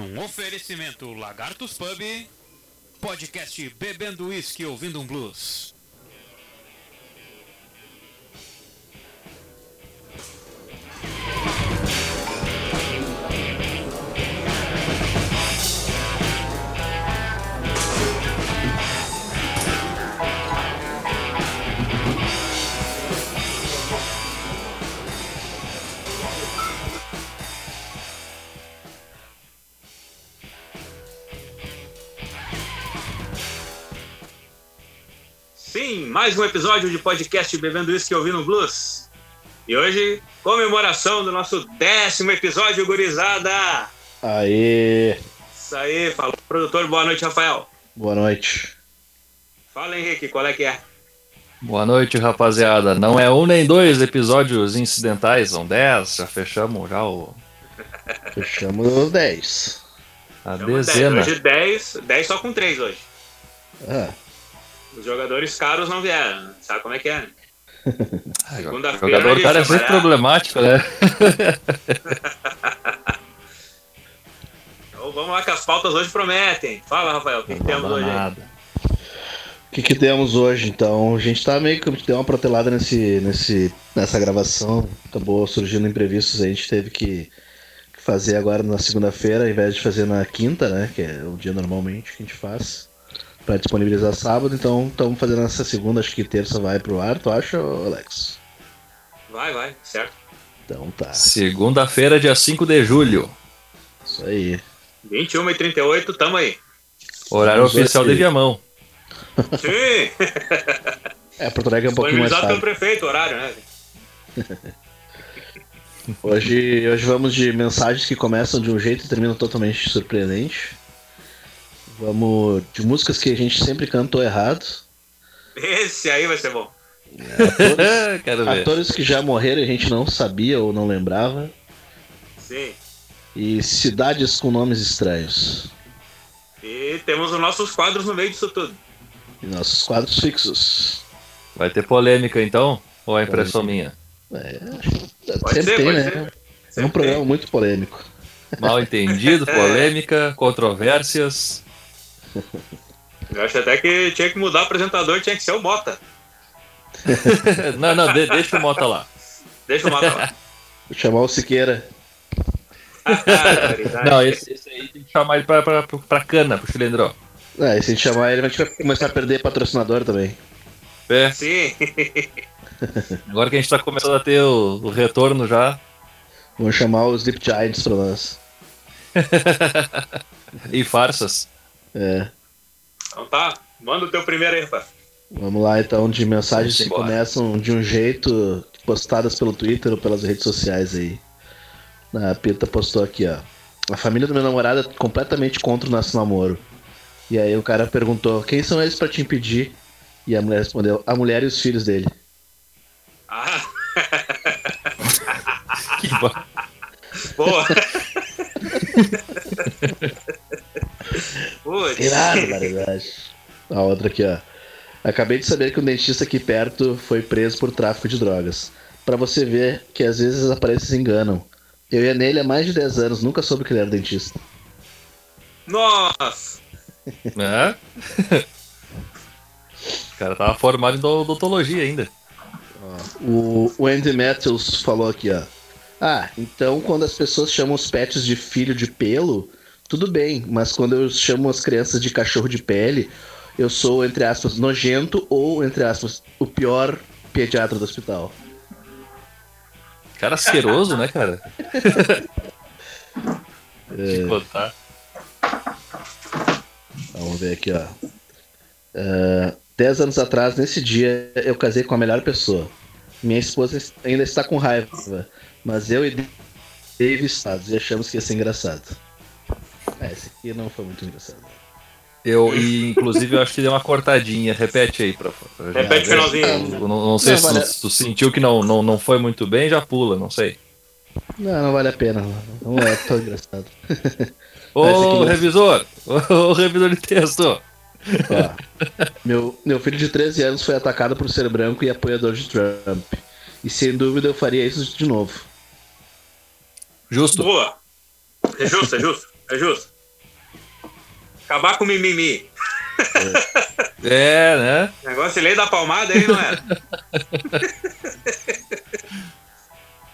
Num oferecimento Lagartos Pub, podcast Bebendo Whisky Ouvindo um Blues. Mais um episódio de podcast Bebendo Isso que Ouvindo Blues. E hoje, comemoração do nosso décimo episódio, gurizada! Aê! Isso aí, fala produtor, boa noite, Rafael. Boa noite. Fala, Henrique, qual é que é? Boa noite, rapaziada. Não é um nem dois episódios incidentais, são dez. Já fechamos já o, Fechamos os 10. a Chama dez. dezena. Hoje 10, 10 só com 3 hoje. Ah, Os jogadores caros não vieram, sabe como é que é? Ah, O Segunda-feira jogador cara é sempre problemático, né? Então vamos lá que as pautas hoje prometem. Fala, Rafael, o que, que temos hoje nada. o que, que temos hoje, então? A gente tá meio que deu uma protelada nesse, nesse, nessa gravação. Acabou surgindo imprevistos, a gente teve que que fazer agora na segunda-feira, ao invés de fazer na quinta, né? Que é o dia normalmente que a gente faz. Pra disponibilizar sábado, então estamos fazendo essa segunda, acho que terça vai pro ar, tu acha, Alex? Vai, vai, certo. Então tá, Segunda-feira, dia 5 de julho. isso aí. 21 e 38, tamo aí. Horário Vamos oficial de Viamão. Sim! É, Porto Alegre é um pouquinho mais pelo tarde. prefeito, o horário, né? Hoje, hoje vamos de mensagens que começam de um jeito e terminam totalmente surpreendente. Vamos de músicas que a gente sempre cantou errado. Esse aí vai ser bom. Atores, Quero ver. atores que já morreram e a gente não sabia ou não lembrava. Sim. E cidades com nomes estranhos. E temos os nossos quadros no meio disso tudo. E nossos quadros fixos. Vai ter polêmica então? Ou é impressão minha? É, Pode sempre ser, tem, pode né? ser. É um programa muito polêmico. Mal entendido, polêmica, controvérsias. Eu acho até que tinha que mudar o apresentador, tinha que ser o Mota. Não, não, de- deixa o Mota lá. Deixa o Mota lá. Vou chamar o Siqueira. Ah. Não, esse, esse aí tem que chamar ele pra, pra, pra cana, pro cilindrão. Ah, e se a gente chamar ele, a gente vai começar a perder patrocinador também. É, Sim. agora que a gente tá começando a ter o, o retorno já. Vamos chamar os Deep Giants pra nós. E farsas. É. Então tá, manda o teu primeiro aí, rapaz. Vamos lá então de mensagens que embora. começam de um jeito postadas pelo Twitter ou pelas redes sociais aí. A Pita postou aqui, ó. A família do meu namorado é completamente contra o nosso namoro. E aí o cara perguntou: quem são eles pra te impedir? E a mulher respondeu: a mulher e os filhos dele. Ah, Que bo- boa. Putz. Irado, verdade. A outra aqui, ó. Acabei de saber que um dentista aqui perto foi preso por tráfico de drogas. Pra você ver que às vezes as aparências enganam. Eu ia nele há mais de 10 anos, nunca soube que ele era dentista. Nossa. É? O cara tava formado em do- odontologia ainda. O, o Andy Matthews falou aqui, ó. Ah, então quando as pessoas chamam os pets de filho de pelo, tudo bem, mas quando eu chamo as crianças de cachorro de pele, eu sou, entre aspas, nojento ou, entre aspas, o pior pediatra do hospital. Cara asqueroso, né, cara? É. De contar. Vamos ver aqui, ó. Ah, dez anos atrás, nesse dia, eu casei com a melhor pessoa. Minha esposa ainda está com raiva, mas eu e Dave estados e achamos que ia ser engraçado. É, esse aqui não foi muito engraçado. Eu, e, inclusive, eu acho que deu uma cortadinha. Repete aí, pra, pra Repete o finalzinho. Não, não sei Não, se vale- tu, tu sentiu que não, não, não foi muito bem, já pula, não sei. Não, não vale a pena. Não é tão engraçado. Ô, não- revisor! Ô, revisor de texto! Ó, meu, meu filho de 13 anos foi atacado por ser branco e apoiador de Trump. E sem dúvida eu faria isso de novo. Justo. Boa. É justo, é justo. É justo. Acabar com o mimimi. É, né? Negócio de lei da palmada aí, não é?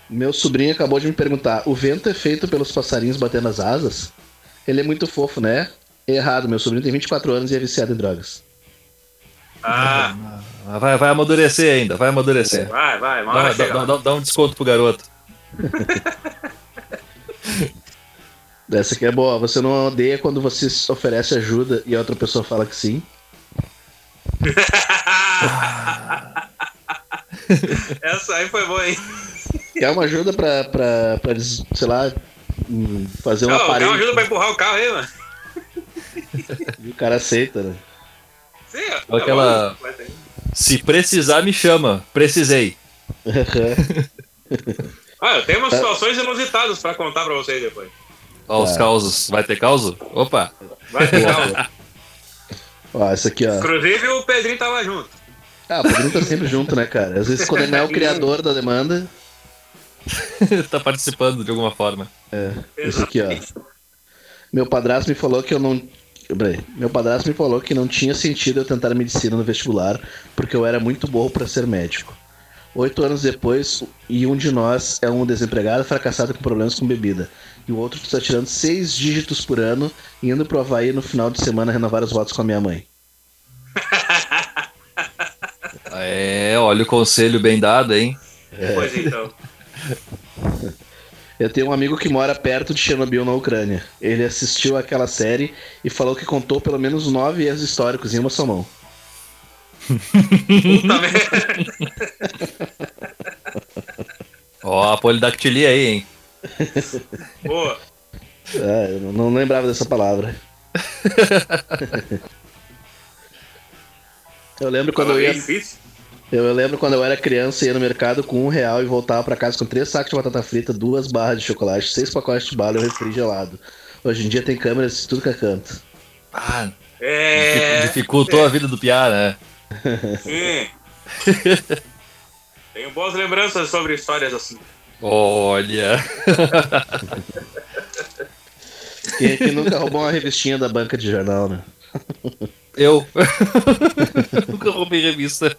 Meu sobrinho acabou de me perguntar: o vento é feito pelos passarinhos batendo as asas? Ele é muito fofo, né? Errado, meu sobrinho tem 24 anos e é viciado em drogas. Ah, Ah, Vai, vai amadurecer ainda, vai amadurecer. vai, vai, uma hora Dá, dá- dá- dá um desconto pro garoto. Essa aqui é boa. Você não odeia quando você oferece ajuda e a outra pessoa fala que sim? Essa aí foi boa, hein? Quer uma ajuda pra, pra, pra sei lá, fazer um Não, o cara aparelho ajuda pra empurrar o carro aí, mano. e o cara aceita, né? Sim, é, aquela-. Se precisar, me chama. Precisei. Ah, eu tenho umas Tá. situações inusitadas pra contar pra vocês depois. Ó, os Tá. causos. Vai ter causo? Opa! Vai ter calma. ó, essa aqui, ó. Inclusive o Pedrinho tava junto. Ah, o Pedrinho tá sempre junto, né, cara? Às vezes quando ele não é o criador da demanda. tá participando de alguma forma. É, esse aqui, ó. Meu padrasto me falou que eu não. Peraí. Meu padrasto me falou que não tinha sentido eu tentar medicina no vestibular porque eu era muito burro pra ser médico. Oito anos depois, e um de nós é um desempregado fracassado com problemas com bebida. E o outro está tirando seis dígitos por ano e indo pro Havaí no final de semana renovar os votos com a minha mãe. É, olha o conselho bem dado, hein? Pois então. Eu tenho um amigo que mora perto de Chernobyl, na Ucrânia. Ele assistiu aquela série e falou que contou pelo menos nove erros históricos em uma só mão. Puta merda. Ó, a polidactilia aí, hein? Boa. É, eu não lembrava dessa palavra. eu lembro quando eu ia, eu, lembro quando eu era criança ia no mercado com um real e voltava pra casa com três sacos de batata frita, duas barras de chocolate, seis pacotes de bala e um refri gelado. Hoje em dia tem câmeras em tudo que é canto. Ah, É. dificultou a vida do Piá, né? Sim. Tenho boas lembranças sobre histórias assim. Olha. Quem aqui nunca roubou uma revistinha da banca de jornal, né? Eu. Nunca roubei revista.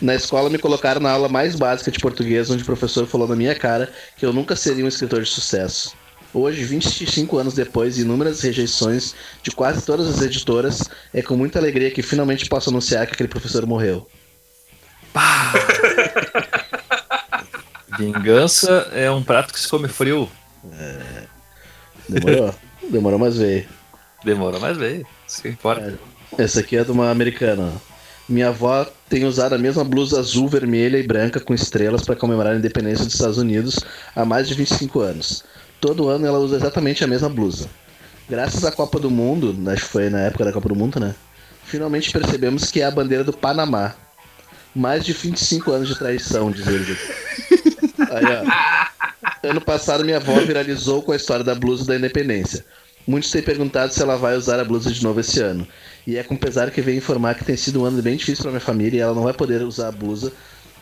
Na escola me colocaram na aula mais básica de português, onde o professor falou na minha cara que eu nunca seria um escritor de sucesso. Hoje, 25 anos depois e inúmeras rejeições de quase todas as editoras, é com muita alegria que finalmente posso anunciar que aquele professor morreu. Vingança é um prato que se come frio. Demorou? Demorou, mas veio. Demora, mas veio. Isso importa. Essa aqui é de uma americana. Minha avó tem usado a mesma blusa azul, vermelha e branca com estrelas para comemorar a independência dos Estados Unidos há mais de 25 anos. Todo ano ela usa exatamente a mesma blusa. Graças à Copa do Mundo, acho que foi na época da Copa do Mundo, né? Finalmente percebemos que é a bandeira do Panamá. Mais de 25 anos de traição, diz ele. Aí, ó. Ano passado minha avó viralizou com a história da blusa da independência. Muitos têm perguntado se ela vai usar a blusa de novo esse ano. E é com pesar que vem informar que tem sido um ano bem difícil para minha família e ela não vai poder usar a blusa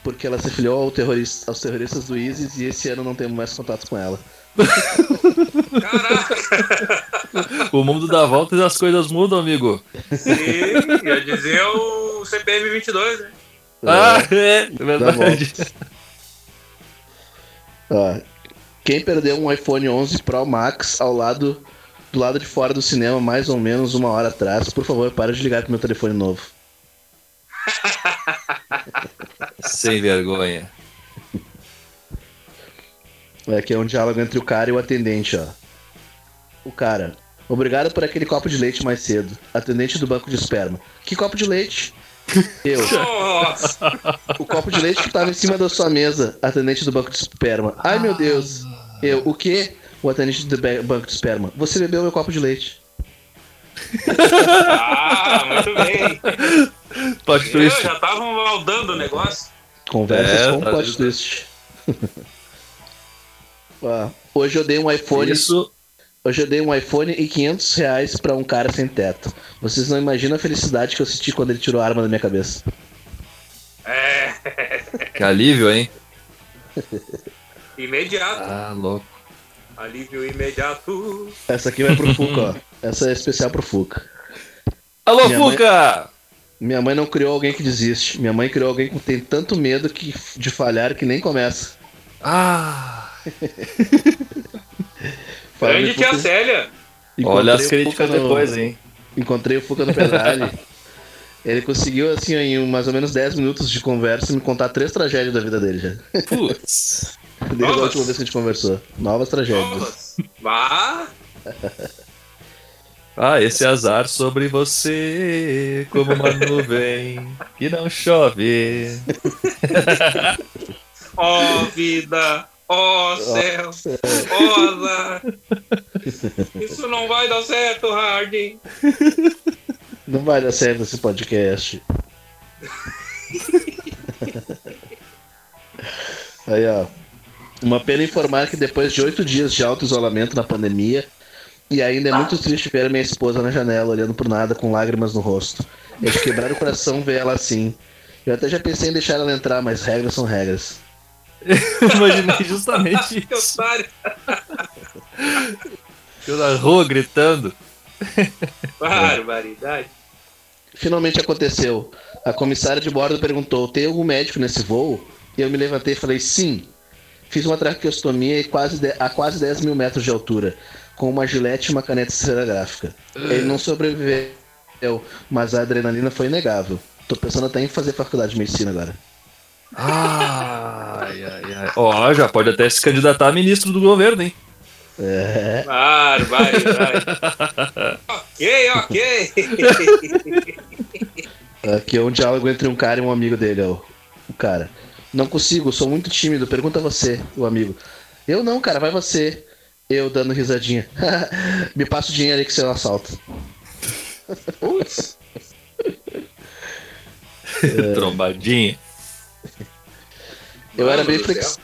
porque ela se afiliou ao terrorista- aos terroristas do ISIS e esse ano não temos mais contato com ela. Caraca! O mundo dá voltas e as coisas mudam, amigo. E ia dizer o CPM 22, né? Ah, é, é verdade. Ó, quem perdeu um iPhone 11 Pro Max ao lado do lado de fora do cinema mais ou menos uma hora atrás, por favor, para de ligar com meu telefone novo. Sem vergonha. É que é um diálogo entre o cara e o atendente, ó. O cara. Obrigado por aquele copo de leite mais cedo. Atendente do banco de esperma. Que copo de leite? Eu. Nossa! O copo de leite que tava em cima da sua mesa. Atendente do banco de esperma. Ai meu Deus. Eu. O quê? O atendente do banco de esperma. Você bebeu meu copo de leite. Ah, muito bem. Plot Eu twist. já tava maldando o negócio. Conversas É, com tá plot twist. Ó, hoje eu dei um iPhone. Isso. Hoje eu dei um iPhone e 500 reais pra um cara sem teto. Vocês não imaginam a felicidade que eu senti quando ele tirou a arma da minha cabeça. É. Que alívio, hein? Imediato. Ah, louco. Alívio imediato. Essa aqui vai pro Fuca, ó. Essa é especial pro Fuca. Alô, Minha mãe- Fuca! Minha mãe não criou alguém que desiste. Minha mãe criou alguém que tem tanto medo que, de falhar que nem começa. Ah, Grande tia Fuca, Célia. olha as críticas no- depois, hein? Encontrei o Fuca no Pedralho. Ele conseguiu, assim, em mais ou menos 10 minutos de conversa, me contar três tragédias da vida dele já. Putz. Desde a Novas? última vez que a gente conversou. Novas tragédias. Novas. Vá. Ah, esse azar sobre você, como uma nuvem que não chove. Ó vida. Ó céu. Ó azar. Isso não vai dar certo, Harding. Não vai dar certo esse podcast. Aí, ó. Uma pena informar que depois de oito dias de auto-isolamento na pandemia, e ainda é muito triste ver minha esposa na janela, olhando por nada, com lágrimas no rosto. É de quebrar o coração ver ela assim. Eu até já pensei em deixar ela entrar, mas regras são regras. Imaginei justamente isso. Eu na rua gritando. Barbaridade. Finalmente aconteceu. A comissária de bordo perguntou: tem algum médico nesse voo? E eu me levantei e falei: sim. Fiz uma traqueostomia quase de- a quase 10 mil metros de altura, com uma gilete e uma caneta esferográfica. Ele não sobreviveu, mas a adrenalina foi inegável. Tô pensando até em fazer faculdade de medicina agora. Ai, ai, ai. Ó, já pode até se candidatar a ministro do governo, hein? É. Barbaridade. ok, ok. Aqui é um diálogo entre um cara e um amigo dele, ó. O cara. Não consigo, sou muito tímido. Pergunta você, o amigo. Eu não, cara, vai você. Eu dando risadinha. Me passa o dinheiro aí que você não assalta. Putz. Trombadinha. Eu era, bem do flex... céu.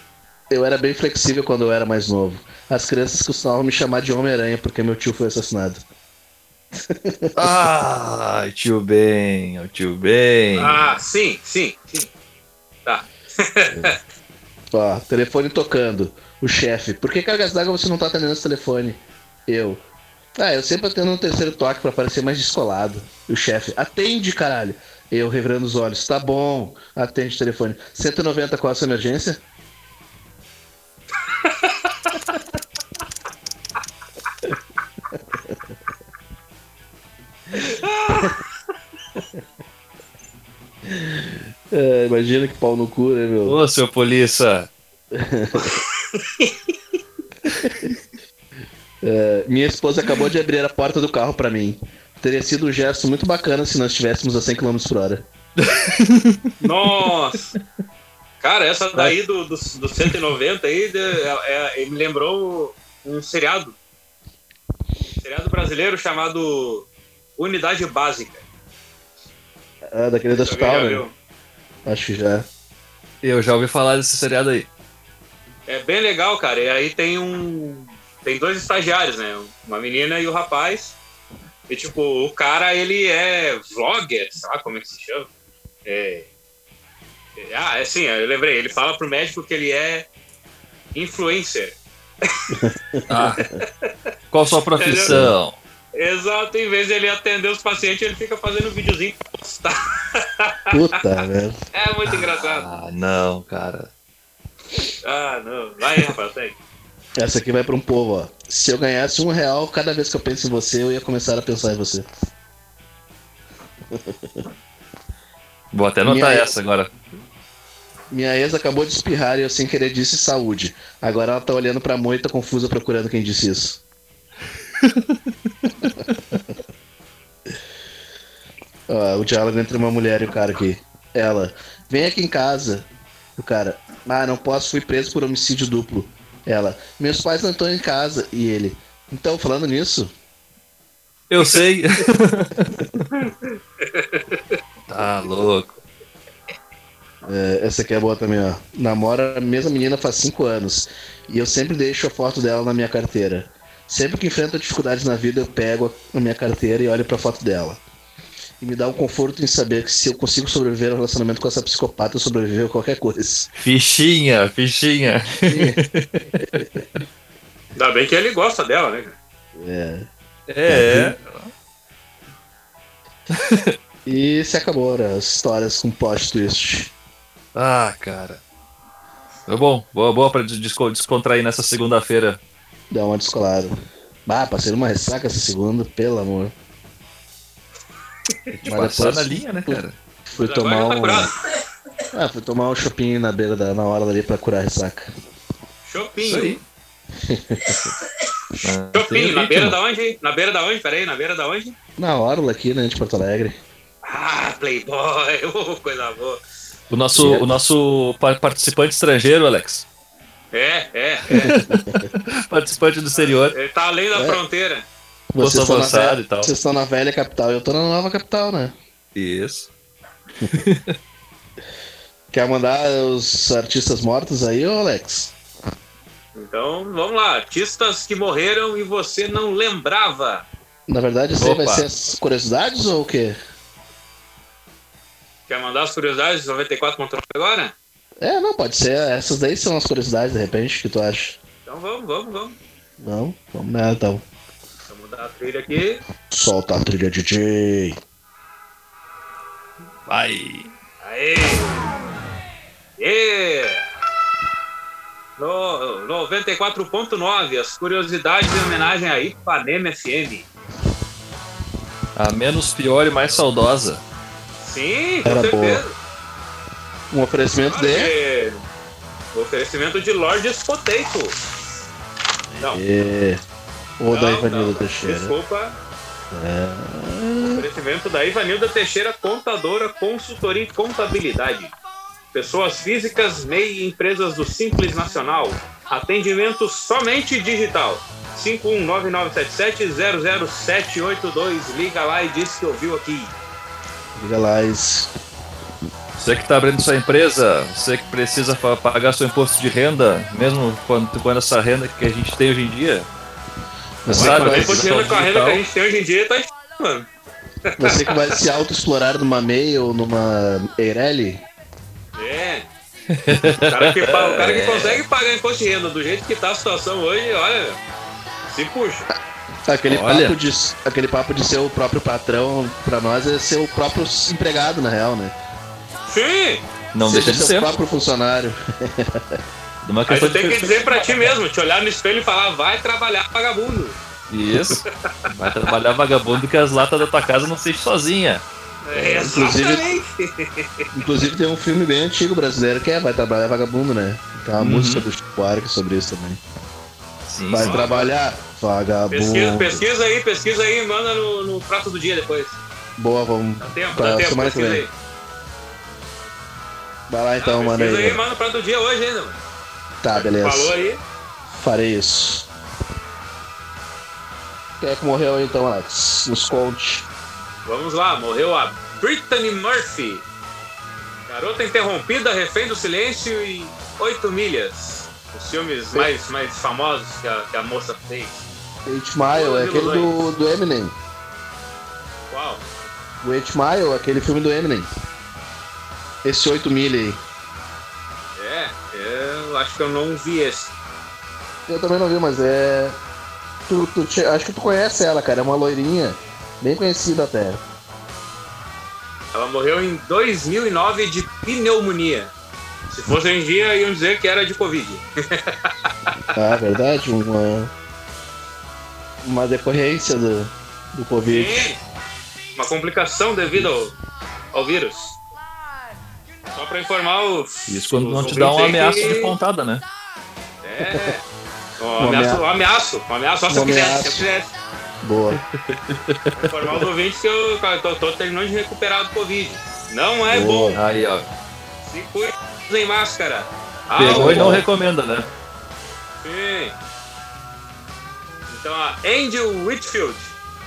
eu era bem flexível quando eu era mais novo. As crianças costumavam me chamar de Homem-Aranha porque meu tio foi assassinado. Ai, tio bem, o tio bem. Ah, sim, sim, sim. Tá. Ó, telefone tocando. O chefe. Por que cargas d'água você não tá atendendo esse telefone? Eu. Ah, eu sempre atendo no terceiro toque pra parecer mais descolado. O chefe. Atende, caralho. Eu revirando os olhos. Tá bom. Atende o telefone. 190 qual a sua emergência? É, imagina que pau no cu, né, meu? Ô, seu polícia. É, minha esposa acabou de abrir a porta do carro pra mim. Teria sido um gesto muito bacana se nós estivéssemos a 100 km por hora. Nossa. Cara, essa daí do, do, do 190 aí de- é- é- me lembrou um seriado. Um seriado brasileiro chamado Unidade Básica. Ah, daquele do Alguém hospital, né? viu? Acho que já. Eu já ouvi falar desse seriado aí. É bem legal, cara. E aí tem um. Tem dois estagiários, né? Uma menina e o rapaz. E tipo, o cara, ele é vlogger, sei lá como é que se chama. É. é- Ah, é sim, eu lembrei. Ele fala pro médico que ele é influencer. Ah. Qual sua profissão? Exato, em vez de ele atender os pacientes, ele fica fazendo um videozinho pra postar. Puta, velho. É muito engraçado. Ah, não, cara. Ah, não. Vai aí, Rafael, tem. Essa aqui vai pra um povo, ó. Se eu ganhasse um real cada vez que eu penso em você, eu ia começar a pensar em você. Vou até anotar Minha- essa agora. Minha ex acabou de espirrar e eu sem querer disse saúde. Agora ela tá olhando pra moita confusa procurando quem disse isso. Ó, o diálogo entre uma mulher e o cara aqui. Ela, vem aqui em casa. O cara, ah, não posso, fui preso por homicídio duplo. Ela, meus pais não estão em casa. E ele, então, falando nisso, Eu sei. tá louco. É, essa aqui é boa também, ó. Namora a mesma menina faz 5 anos. E eu sempre deixo a foto dela na minha carteira. Sempre que enfrento dificuldades na vida, eu pego a minha carteira e olho pra foto dela. E me dá um conforto em saber que se eu consigo sobreviver ao relacionamento com essa psicopata, eu sobrevivo a qualquer coisa. Fichinha, fichinha. Ainda bem que ele gosta dela, né? cara? É. É, E se acabou, né? As histórias com plot twist. Ah, cara. É bom, boa, boa pra desco- descontrair nessa segunda-feira. Dá uma descolada. Ah, passei numa ressaca essa segunda, pelo amor. Mas Passar depois na linha, né, cara? fui Mas tomar tá um. Ah, fui tomar um shopping na beira da, na hora ali pra curar a ressaca. Aí. Ah, Shopping, na beira da onde? Na beira da onde? Peraí, na beira da onde? Na Orla aqui, né, de Porto Alegre. Ah, Playboy, oh, coisa boa. O nosso, o nosso pa- participante estrangeiro, Alex. É, é, é. Participante do exterior. Ele tá além da É. fronteira. Posto estão na avançado ve- e tal. Vocês estão na velha capital, eu tô na nova capital, né? Isso. Quer mandar os artistas mortos aí, ô Alex? Então, vamos lá. Artistas que morreram e você não lembrava. Na verdade, isso aí vai ser as curiosidades ou o quê? Quer mandar as curiosidades do 94 contra agora? É, não, pode ser. Essas daí são as curiosidades, de repente, que tu acha. Então vamos, vamos, vamos. Não? Vamos nela então. Mudar a trilha aqui. Solta a trilha, DJ. Vai. Aê! Yeah! No 94.9, as curiosidades em homenagem a Ipanema FM. A menos pior e mais saudosa. Sim, com Era certeza. Um oferecimento de. Olha, Oferecimento de Lordes Potato. Não, É. Ou da não, Ivanildo não, Teixeira. Desculpa. É. Oferecimento da Ivanilda Teixeira, contadora, consultoria e contabilidade. Pessoas físicas, MEI e empresas do Simples Nacional. Atendimento somente digital. 51997700782. Liga lá e diz que ouviu aqui. Liga lá, isso. Você que está abrindo sua empresa, você que precisa pa- pagar seu imposto de renda, mesmo quando, quando essa renda que a gente tem hoje em dia. Você, Sabe, que Mas vai, mas- a renda que a gente tem hoje em dia, tá mano. você que vai se auto-explorar numa MEI ou numa Eireli, É. O cara, que, o cara que consegue pagar imposto de renda do jeito que tá a situação hoje, olha, se puxa. aquele Olha. papo, de, aquele papo de ser o próprio patrão, pra nós é ser o próprio empregado, na real, né? Sim! Não Seja deixa de seu ser. próprio funcionário. Uma Aí tu tem que dizer pra ti mesmo, te olhar no espelho e falar, vai trabalhar vagabundo. Isso. Vai trabalhar vagabundo que as latas da tua casa não se sozinha. É, inclusive- exatamente. Inclusive tem um filme bem antigo brasileiro que é Vai Trabalhar Vagabundo, né? Tem uma Uhum. música do Chico Buarque sobre isso também. Sim, Vai sim. trabalhar, vagabundo. Pesquisa, pesquisa aí, pesquisa aí e manda no, no prato do dia depois. Boa, vamos. Dá tempo, Pra dá tempo, pesquisa aí. Vai lá então, Ah, mano. pesquisa aí, Aí. manda no prato do dia hoje ainda, mano. Tá, beleza. Falou aí. Farei isso. Quem é que morreu aí então, Alex? Nos conte. Vamos lá, morreu a Brittany Murphy. Garota interrompida, refém do silêncio e oito milhas. Os filmes mais, mais famosos que a, que a moça fez. Eight Mile é aquele do, do Eminem. Qual? O Eight Mile é aquele filme do Eminem. Esse 8 milha aí. Eu acho que eu não vi esse. Eu também não vi, mas é. Tu, tu te- acho que tu conhece ela, cara. É uma loirinha. Bem conhecida até. Ela morreu em 2009 de pneumonia. Se fosse em dia, iam dizer que era de Covid. Ah, verdade? Uma. Uma decorrência do, do Covid. Sim, uma complicação devido ao, ao vírus. Só pra informar os. Isso quando os não te dá um aí ameaço que- de pontada, né? É. Um Um ameaço, amea- ameaço, um ameaço, só se Um eu quisesse, se eu quisesse. Boa. Informar os ouvintes que eu, tô, tô terminando de recuperar do Covid. Não é Boa. bom. Aí, ó. Se cuide, usem máscara. Pegou Álcool. e não recomenda, né? Sim. Então a Angel Whitfield.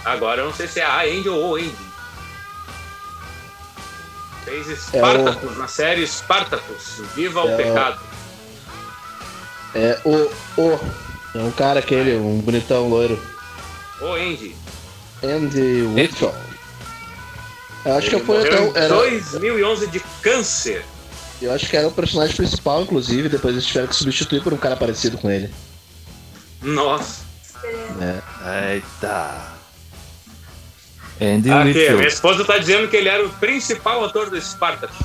Agora eu não sei se é a Angel ou Andy. Fez Spartacus na série Spartacus. Viva É o o- pecado. É o. O. É um cara aquele, um bonitão loiro. Ô Andy. Andy Whitfield. Eu acho que Ele foi morreu até. em o- Era, 2011 de câncer. eu acho que era o personagem principal, inclusive. Depois eles tiveram que substituir por um cara parecido com ele. Nossa. É. Eita. Andy Aqui, minha Whitfield. esposa tá dizendo que ele era o principal ator do Spartacus.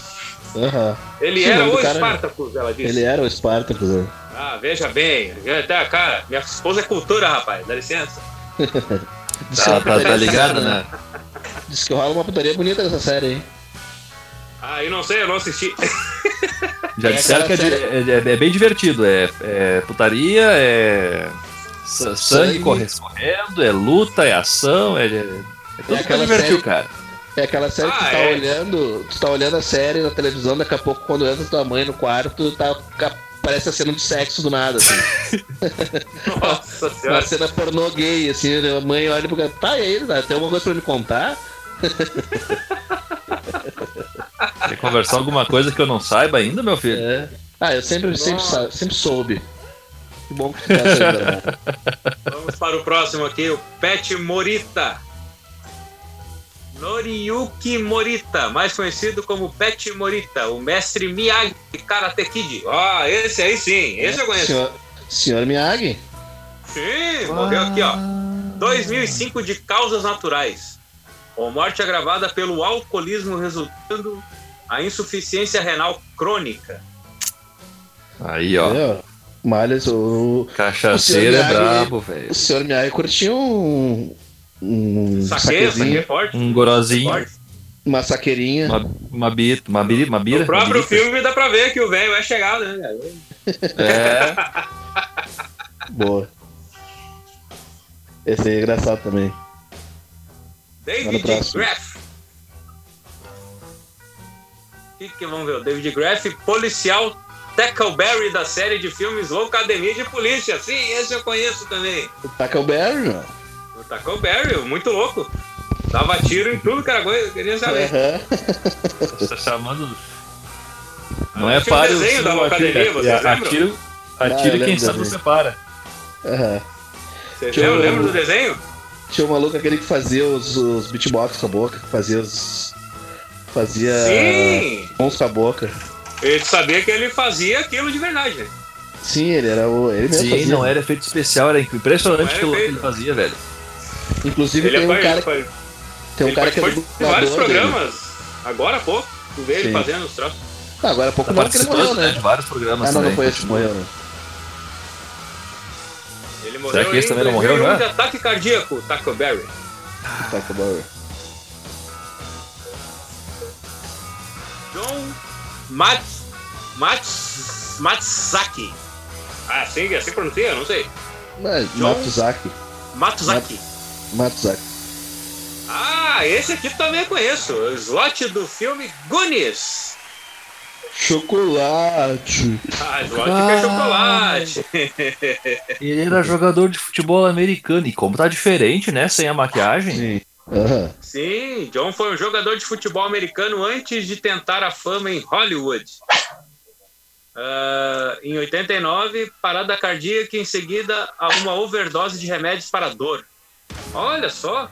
Aham. Ele Sim, era o cara- Spartacus, ela disse. Ele era o Spartacus. né? Ah, veja bem. Até, cara, minha esposa é cultura, rapaz. Dá licença. Diz que é Tá, tá, tá ligado, bonita, né? Diz que rola uma putaria bonita nessa série, hein? Ah, eu não sei, eu não assisti. Já É disseram que é, é- é bem divertido. É, é putaria, é sa- sangue Sangue. corre- escorrendo, é luta, é ação, é, é, é tudo pra aquela série- cara. É aquela série que Ah, tu tá é. olhando, tu tá olhando a série na televisão, daqui a pouco quando entra tua mãe no quarto, tá, parece a cena de sexo do nada, assim. Nossa Uma senhora. cena pornô gay, assim, a mãe olha pro cara, tá, e aí, né? tem alguma coisa pra me contar? Quer conversar alguma coisa que eu não saiba ainda, meu filho? É. Ah, eu sempre, sempre, Nossa. sempre soube. Que bom que tu tá irmão. Vamos para o próximo aqui, o Pet Morita. Noriyuki Morita, mais conhecido como Pet Morita, o mestre Miyagi Karate Kid. Ó, esse aí sim, esse eu conheço. Senhor, senhor Miyagi? Sim, morreu aqui, ó. 2005 de causas naturais. Com morte agravada pelo alcoolismo resultando a insuficiência renal crônica. Aí, ó. Entendeu? Malhas, o, Cachaceiro O é brabo, velho. o senhor Miyagi curtia um. Um Saque, saque forte. Um gorozinho, forte. uma saqueirinha. uma, uma, bita, uma, biri, uma bira. No próprio filme dá pra ver que o velho é chegado, né? É, Boa. Esse aí é engraçado também. David. Graff. O que, que vamos ver? O David Graff, policial Tackleberry da série de filmes Loucademia de Polícia. Sim, esse eu conheço também. O Tackleberry, meu. O Tackleberry, muito louco. Dava tiro em tudo que era coisa, eu queria saber. Aham. tá chamando. Não Ah, é tinha um páreo, desenho da Locademia, vocês lembram? atire, Ah, lembro quem sabe você para. Aham. Tinha um- lembram do desenho? Tinha um maluco aquele que fazia os, os beatbox com a boca, que fazia os. Fazia. Sim! Sons com a boca. Ele sabia que ele fazia aquilo de verdade? Sim, ele era o. Ele mesmo Sim, fazia. não era efeito especial, era impressionante Não aquilo que ele fazia, velho. Inclusive Ele, tem um cara, tem um ele cara que é vários dele. programas. Agora há pouco, tu vê ele Sim. fazendo os troços. Ah, agora há pouco Tá não, porque ele participando morreu, né, né? de vários programas Ah, não, também. não foi esse que morreu, né? Ele morreu que esse também não morreu 2001 já? de ataque cardíaco, Taco Berry. Tackleberry. John Mats, Mats, Matsaki. Ah, assim, assim pronuncia? Não sei. Mas, John- Matsuzaki. Matsuzaki. Matsuzaki. Ah, esse aqui também eu conheço. O slot do filme Goonies. Chocolate. Ah, slot que é chocolate. Ele era jogador de futebol americano. E como tá diferente, né? Sem a maquiagem. Sim. Aham. Sim, John foi um jogador de futebol americano antes de tentar a fama em Hollywood. Ah, em 89, parada cardíaca e em seguida a uma overdose de remédios para dor. Olha só,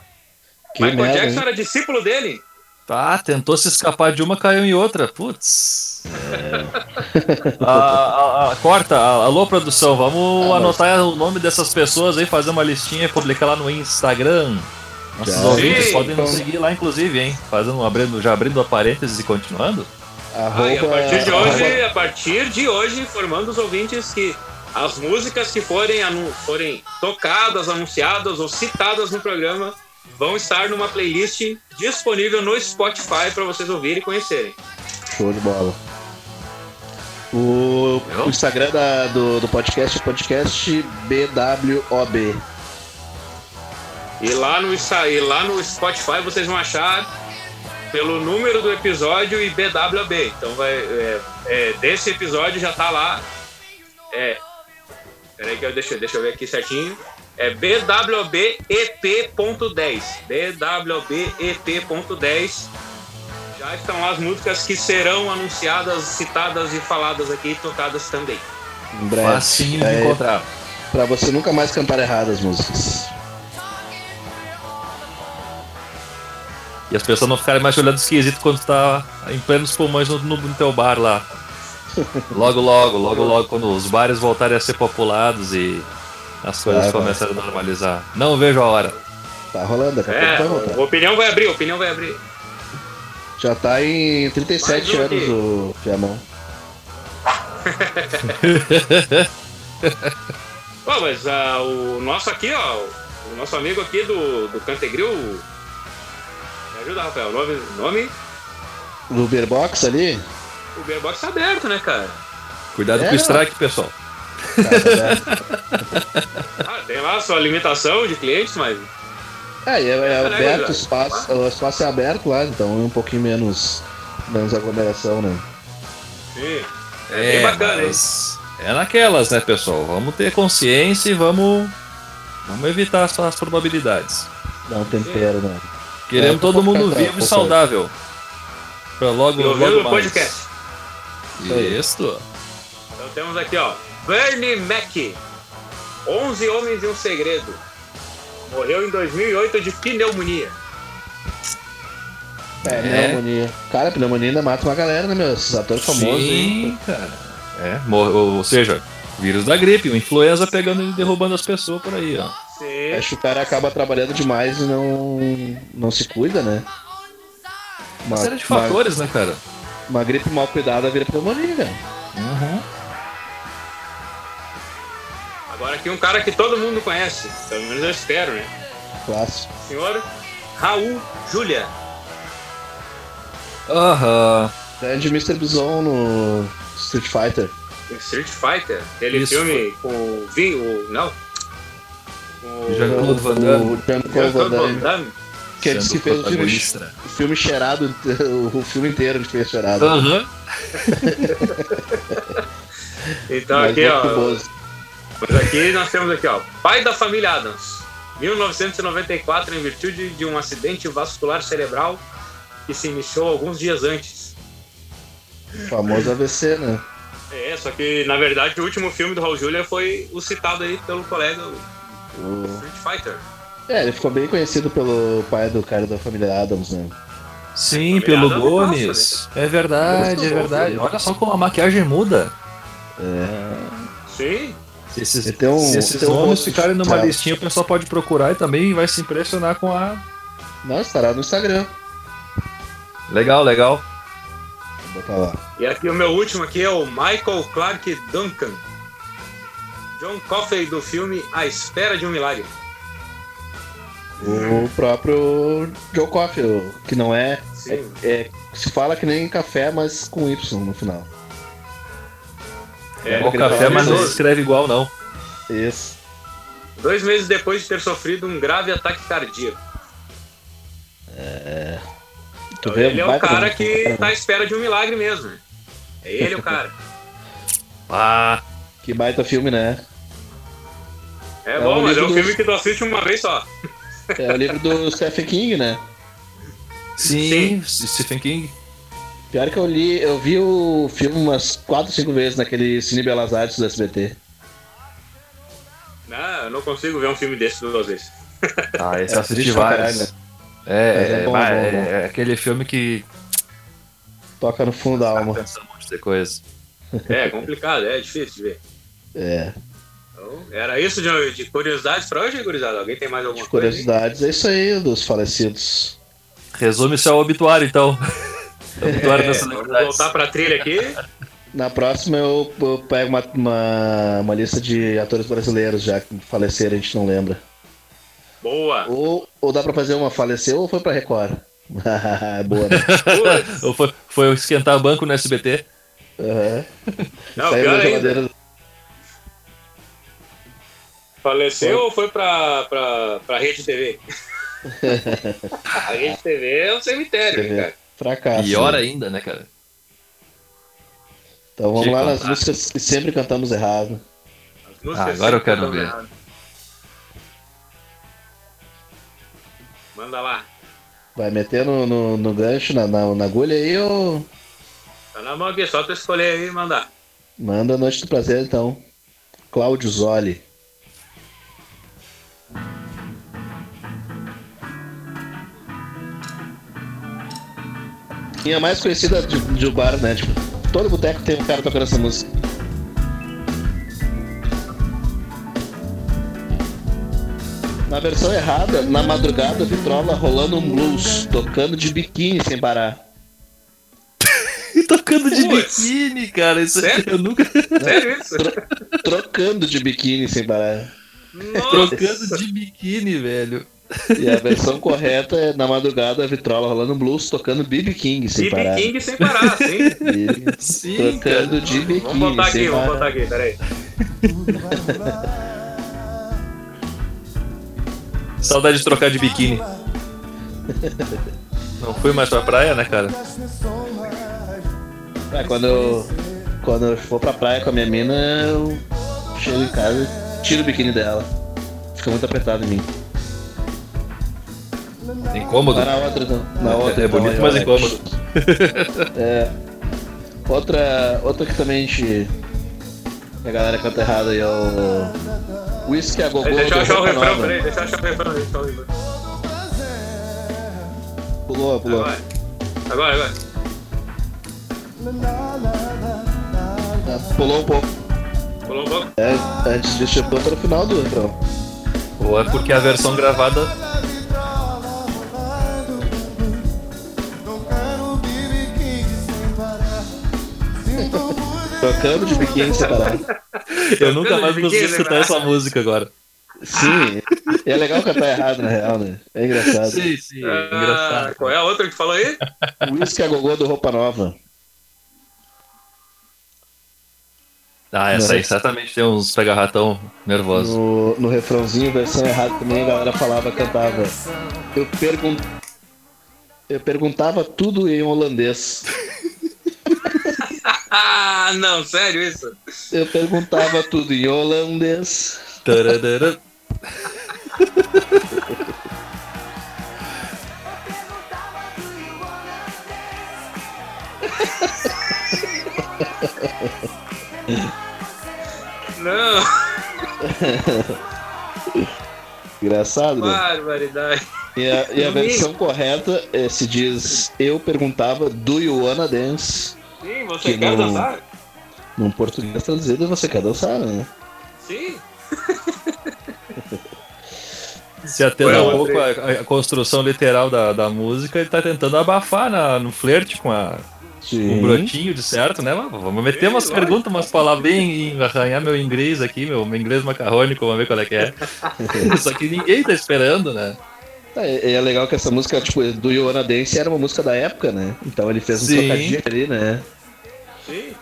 Que Michael merda, Jackson hein? era discípulo dele. Tá, tentou se escapar de uma, caiu em outra. Putz. A- a- a- corta, a- alô produção, vamos Ah, anotar o nome dessas pessoas aí, fazer uma listinha e publicar lá no Instagram. Nossos Já. ouvintes Sim. podem nos seguir lá, inclusive, hein? Fazendo, abrindo, já abrindo a parênteses e continuando. Arroba, a partir de hoje, arroba- a partir de hoje, informando os ouvintes que as músicas que forem, forem tocadas, anunciadas ou citadas no programa vão estar numa playlist disponível no Spotify para vocês ouvirem e conhecerem. Show de bola. O, o Instagram da- do, do podcast é podcast BWOB. E lá no, e lá no Spotify vocês vão achar pelo número do episódio e BWB. Então vai. É, é, desse episódio já tá lá. É. Peraí que eu deixa, deixa eu ver aqui certinho. É BWBEP.10. BWBEP.10. Já estão lá as músicas que serão anunciadas, citadas e faladas aqui e tocadas também. Em breve. Facinho de É, encontrar. Pra você nunca mais cantar errado as músicas. E as pessoas não ficarem mais olhando esquisito quando tu tá em plenos pulmões no, no, no teu bar lá. Logo, logo, logo, logo, quando os bares voltarem a ser populados e as coisas Vai, vai. começarem a normalizar. Não vejo a hora. Tá rolando, daqui a É, pouco vai voltar. opinião vai abrir, opinião vai abrir. Já tá em 37 Mais um anos o Fiamão. Pô, mas ah, o nosso aqui, ó, o nosso amigo aqui do, do Cantegril. Me ajuda, Rafael. Nome? nome? O Uberbox ali, O Beerbox tá aberto, né, cara? Cuidado É, com o strike, pessoal. tá aberto. Ah, tem lá a sua limitação de clientes, mas. É, é, é É, aberto o espaço, o espaço é aberto lá, então é um pouquinho menos, menos aglomeração, né? Sim. É, bem bacana, hein? mas é naquelas, né, pessoal? Vamos ter consciência e vamos, vamos evitar as, as probabilidades. Dá um tempero, né? Queremos É, todo mundo vivo e saudável. Pra logo, logo o mais. podcast. Isso. Então temos aqui, ó. Bernie Mac. 11 homens e um segredo. Morreu em 2008 de pneumonia. É, É. pneumonia. Cara, pneumonia ainda mata uma galera, né, meu? Esses atores famosos aí. Sim, cara. É, mor- ou seja, vírus da gripe, uma influenza pegando e derrubando as pessoas por aí, ó. Sim. Acho que o cara acaba trabalhando demais e não, não se cuida, né? Uma série de fatores, né, cara? Uma, gripe mal cuidada vira pneumonia, cara. Uhum. Agora aqui um cara que todo mundo conhece. Pelo menos eu espero, né? Clássico. Senhor Raul Julia. Aham. Grande Mr. Bison no Street Fighter. Street Fighter. Aquele Isso filme com o Vin, o. Não. Com o Jean-Claude Van Damme. O Jean-Claude Van Jean-Claude Van Damme. Que Sendo se fez o filme, o filme cheirado, o filme inteiro ele fez cheirado. Aham. Então Mas aqui, muito ó. Mas aqui nós temos aqui, ó. Pai da família Adams. 1994, em virtude de um acidente vascular cerebral que se iniciou alguns dias antes. O famoso AVC, né? É, só que na verdade o último filme do Raul Julia foi o citado aí pelo colega o O- Street Fighter. É, ele ficou bem conhecido pelo pai do cara da família Adams, né? Sim, Família pelo eu gosto, Gomes. É verdade, é verdade. Olha só como a maquiagem muda. É. Sim. Se esses, um- se esses um nomes ficarem numa diferenciado. listinha, o pessoal pode procurar e também vai se impressionar com a. Não, estará no Instagram. Legal, legal. Vou botar lá. E aqui o meu último aqui é o Michael Clark Duncan. John Coffey do filme A Espera de um Milagre. O próprio Joe Coffey, o- que não é, Sim. é. Se fala que nem café, mas com Y no final. É, o café, mas não se escreve igual, não. Isso. dois meses depois de ter sofrido um grave ataque cardíaco. Tu Então, vê, ele é o cara que tá à espera de um milagre mesmo. né? É ele o cara. Ah, Que baita filme, né? É, É bom, mas é um filme que tu assiste uma vez só. É o livro do Stephen King, né? sim, Stephen King. Pior que eu li, eu vi o filme umas 4, 5 vezes naquele Cine Belas Artes do SBT. Não, eu não consigo ver um filme desse duas vezes. Ah, esse É eu assisti vários. né? É, Mas é é, bom, vai, bom, é- bom. é aquele filme que Toca no fundo da alma. um monte de coisa. É complicado, é difícil de ver. É. Então, era isso de, de curiosidades pra hoje, gurizada? Alguém tem mais alguma De coisa? curiosidades, é isso aí dos falecidos. Resume-se ao obituário, então. obituário É, das vamos celebridades. voltar pra trilha aqui. Na próxima eu, eu pego uma, uma, uma lista de atores brasileiros já que faleceram, a gente não lembra. Boa. Ou, ou dá pra fazer uma faleceu ou foi pra Record? Boa, né? Ou foi, foi esquentar banco no SBT? Uhum. Não, Saiu pior da ainda. geladeira. Faleceu ou foi pra, pra, pra Rede TV? a Rede TV é um cemitério, TV. cara. Fracasso. Pior né? ainda, né, cara? Então vamos Que lá nas músicas que sempre cantamos errado. Ah, agora eu quero ver. erradas. Manda lá. Vai meter no, no, no gancho, na, na, na agulha aí ou Tá na mão aqui, só tu escolher aí e mandar. manda a Noite do Prazer então. Cláudio Zoli. E a mais conhecida de, de bar, né? Tipo, todo boteco tem um cara tocando essa música. Na versão errada, na madrugada, Vitrola rolando um blues, tocando de biquíni sem parar. E tocando de biquíni, cara. Isso Sério? eu nunca. Sério isso? Trocando de biquíni sem parar. Nossa. Trocando de biquíni, velho. E a versão correta é na madrugada, Vitrola rolando um blues, tocando BB King sem BB parar. King sem parar, sim. E Sim, trocando de biquíni Vamos botar aqui, sem vamos parar. botar aqui, peraí. Saudade de trocar de biquíni. Não fui mais pra praia, né, cara? É, quando eu, quando eu for pra praia com a minha mina, eu chego em casa e tiro o biquíni dela. Fica muito apertado em mim. Incômodo. Mas na outra não. Na outra, É então, bonito, aí, mas ó, incômodo. É. Outra, outra que também a gente. A galera canta errado aí é o. Whisky a Gogô. Deixa eu achar o refrão, peraí, deixa eu achar o refrão. Deixa eu achar o refrão. Pulou, pulou. Agora, agora, agora. Ah, Pulou um pouco. Pulou um pouco. É, antes disso chegou para o final do refrão. Ou é porque a versão gravada. Tocando de biquíni separado. Eu nunca mais biquíni, escutar essa música agora. Sim. E é legal cantar errado, na real, né? É engraçado. Sim, sim. Ah, engraçado. qual é a outra que falou aí? Whisky a Gogô do Roupa Nova. Ah, essa aí certamente tem uns pega-ratão nervosos. No, no refrãozinho, versão errada também, a galera falava, cantava. Eu, pergun eu perguntava tudo em holandês. Ah, não, sério isso? Eu perguntava tudo em holandês. Tararara. Não, Engraçado, né? barbaridade. E a, e a versão correta é, se diz: Eu perguntava, do you wanna dance? Sim, você Que quer não- dançar? Num português traduzido, você quer dançar, né? Sim. Se atendo um pouco a, a construção literal da, da música, ele tá tentando abafar na, no flerte com a, Sim. um brotinho de certo, né? Vamos meter umas perguntas, umas palavrinhas, arranhar meu inglês aqui, meu, meu inglês macarrônico, vamos ver qual é que é. Só que ninguém tá esperando, né? É, é legal que essa música, tipo, do Dance era uma música da época, né? Então ele fez um Sim. trocadilho ali, né?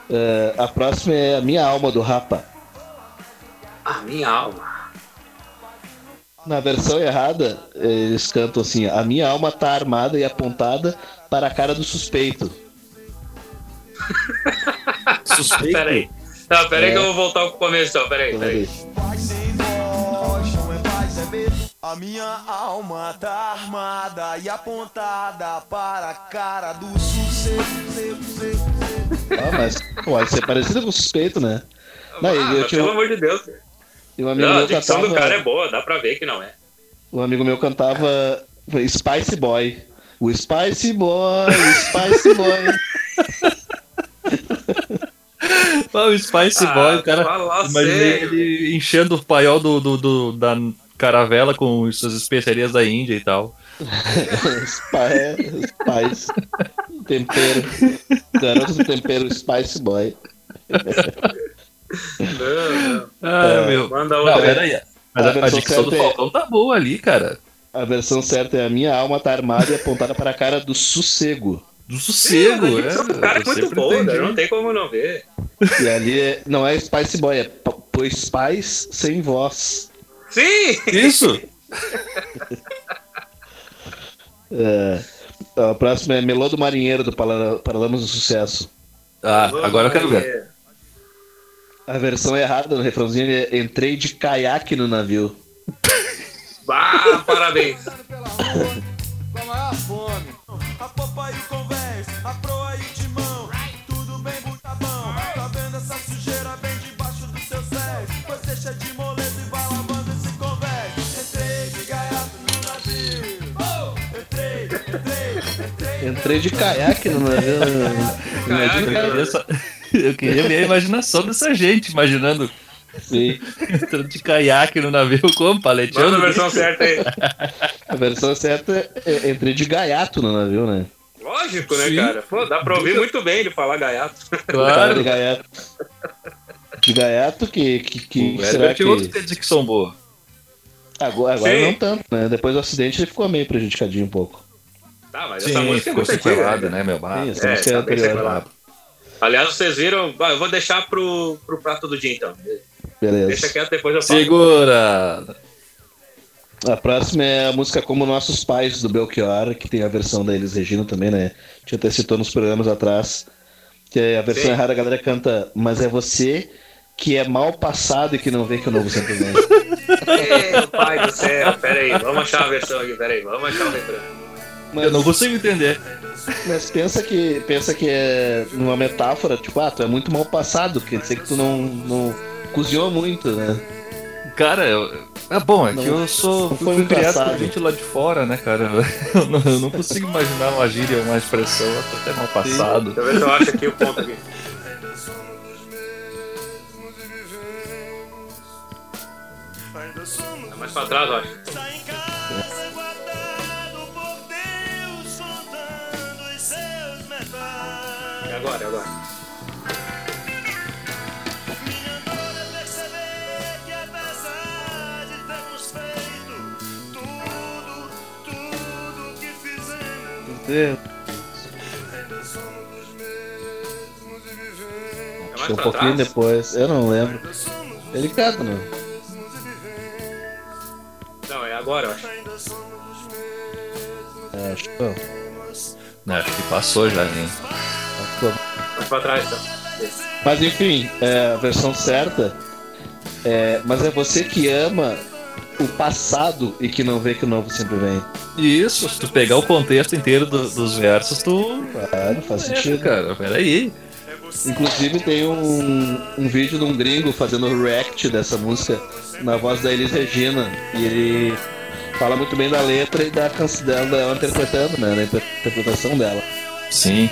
É, a próxima é A Minha Alma, do Rapa. A minha alma. Na versão errada, eles cantam assim: A minha alma tá armada e apontada para a cara do suspeito. Suspeito. Peraí. Não, peraí É. que eu vou voltar pro começo, então. Peraí, peraí. é é. A minha alma tá armada e apontada para a cara do sossego. Ah, mas pode ser parecido com o suspeito, né? Não, Ah, eu, mas tinha, pelo amor de Deus. e um amigo Não, a meu dicção cantava. do cara é boa, dá pra ver que não é. Um amigo meu cantava Spice Boy. O Spice Boy, o Spice Boy. Ah, o Spice Boy, o cara. Imaginei ele enchendo o paiol do, do, do- da caravela com suas especiarias da Índia e tal. Spice, Spice. Tempero. Garoto do tempero Spice Boy. Não, não. Ah, É, meu. Manda Não, outra. aí. peraí. Mas A a, a versão dicção do é- Falcão tá boa ali, cara. A versão certa é a minha alma tá armada e apontada para a cara do sossego. Do sossego, Sim, é. dicção do cara é muito entendi. cara, não tem como não ver. E ali é- não é Spice Boy, é pois pais sem voz. Sim! Isso! É, a próxima é Melô do Marinheiro, do Paralamas do Sucesso. Ah, agora eu quero ver. A versão errada no refrãozinho é Entrei de caiaque no navio. Bah, parabéns. entrei, de caiaque no navio. Caiaque, Eu queria, só- eu queria ver a imaginação dessa gente, imaginando Sim. Entrando de caiaque no navio, como? Manda Paleteando. a versão certa aí. A versão certa é entrei de gaiato no navio, né? Lógico, né, Sim. cara? Pô, dá pra ouvir muito bem ele falar gaiato. Cara de Claro. gaiato. De gaiato que, que, que O será Herbert que... dizer que são boas. Agora, agora não tanto, né? Depois do acidente ele ficou meio prejudicadinho um pouco. Tá, mas essa Sim, música é ficou muito antiga. sequelada, né? né, meu? Ah, Sim, essa é, música é tá bem anterior. sequelada. Aliás, vocês viram. Eu vou deixar pro, pro prato do dia então. Deixa Beleza. quieto, depois eu falo. Segura! A próxima é a música Como Nossos Pais, do Belchior, que tem a versão da Elis Regina também, né? A gente até citou nos programas atrás. Que é a versão Sim. errada, a galera canta Mas é você que é mal passado e que não vê que o novo sempre vem. Meu pai do céu, pera aí, vamos achar a versão aqui, pera aí, vamos achar o refrão. Mas, Eu não consigo entender. mas pensa que pensa que é numa metáfora, tipo, ah, tu é muito mal passado, quer dizer que tu não, não cozinhou muito, né? Cara, eu- é bom, é que Não- eu sou fui foi criado por gente lá de fora, né, cara? Eu não, eu não consigo imaginar uma gíria, uma expressão até mal passado. Deixa eu acho aqui o ponto aqui. Ainda somos É mais pra trás, eu acho. É Acho mais que um pouquinho trás. depois, eu não lembro. Ainda somos os Ele canta, mesmos vivemos. Não, é agora, eu acho. Ainda somos os mesmos É, acho que não. Acho que passou já, hein? Pra trás, então. Mas enfim, é, a versão certa é. Mas é você que ama o passado e que não vê que o novo sempre vem. Isso, se tu pegar o contexto inteiro do- dos versos, tu. Claro, faz É, sentido. cara, peraí. Inclusive tem um, um vídeo de um gringo fazendo o react dessa música na voz da Elis Regina. E ele fala muito bem da letra e da canção dela, dela interpretando, né? Da inter- interpretação dela. Sim.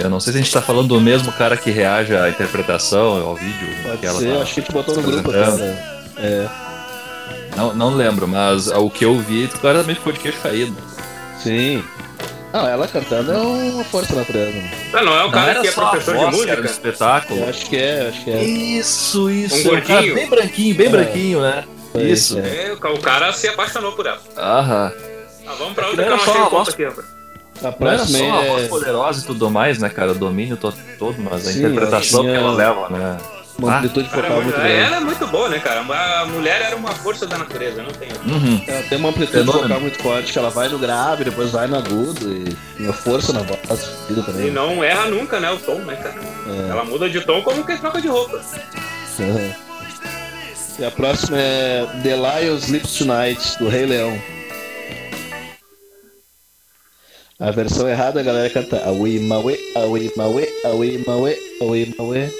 Eu não sei se a gente tá falando do mesmo cara que reage à interpretação, ao vídeo. Pode que ela ser, tá acho que a gente botou no grupo cara. É, Não, não lembro, mas o que eu vi claramente foi de queixo caído. sim. Não, ela cantando é uma força natureza. né? Ah, não é o Não cara que é professor de que era música? espetáculo. Eu acho que é, acho que é. Isso, isso. Um é um cara gordinho. bem branquinho, bem É. branquinho, né? É, Isso. é. É, o cara se apaixonou por ela. Aham. Ah, vamos pra É outra que não eu não achei aqui, rapaz. A Não era próxima só a voz é poderosa e tudo mais, né, cara? O domínio to todo, mas a Sim, interpretação ela que tinha- ela leva, né? uma Ah, amplitude Cara, vocal muito grande. ela é muito boa, né, cara? A mulher era uma força da natureza, não tem. Uhum. Ela tem uma amplitude Fenômeno. vocal muito forte, que ela vai no grave, depois vai no agudo e uma força na voz vida E também. não erra nunca, né, o tom, né, cara? É. Ela muda de tom como quem troca de roupa. Uhum. E a próxima é The Lion Sleeps Tonight, do Rei Leão. A versão errada a galera canta Aui Maue, Aui Maue, Aui Maue, Aui Maue.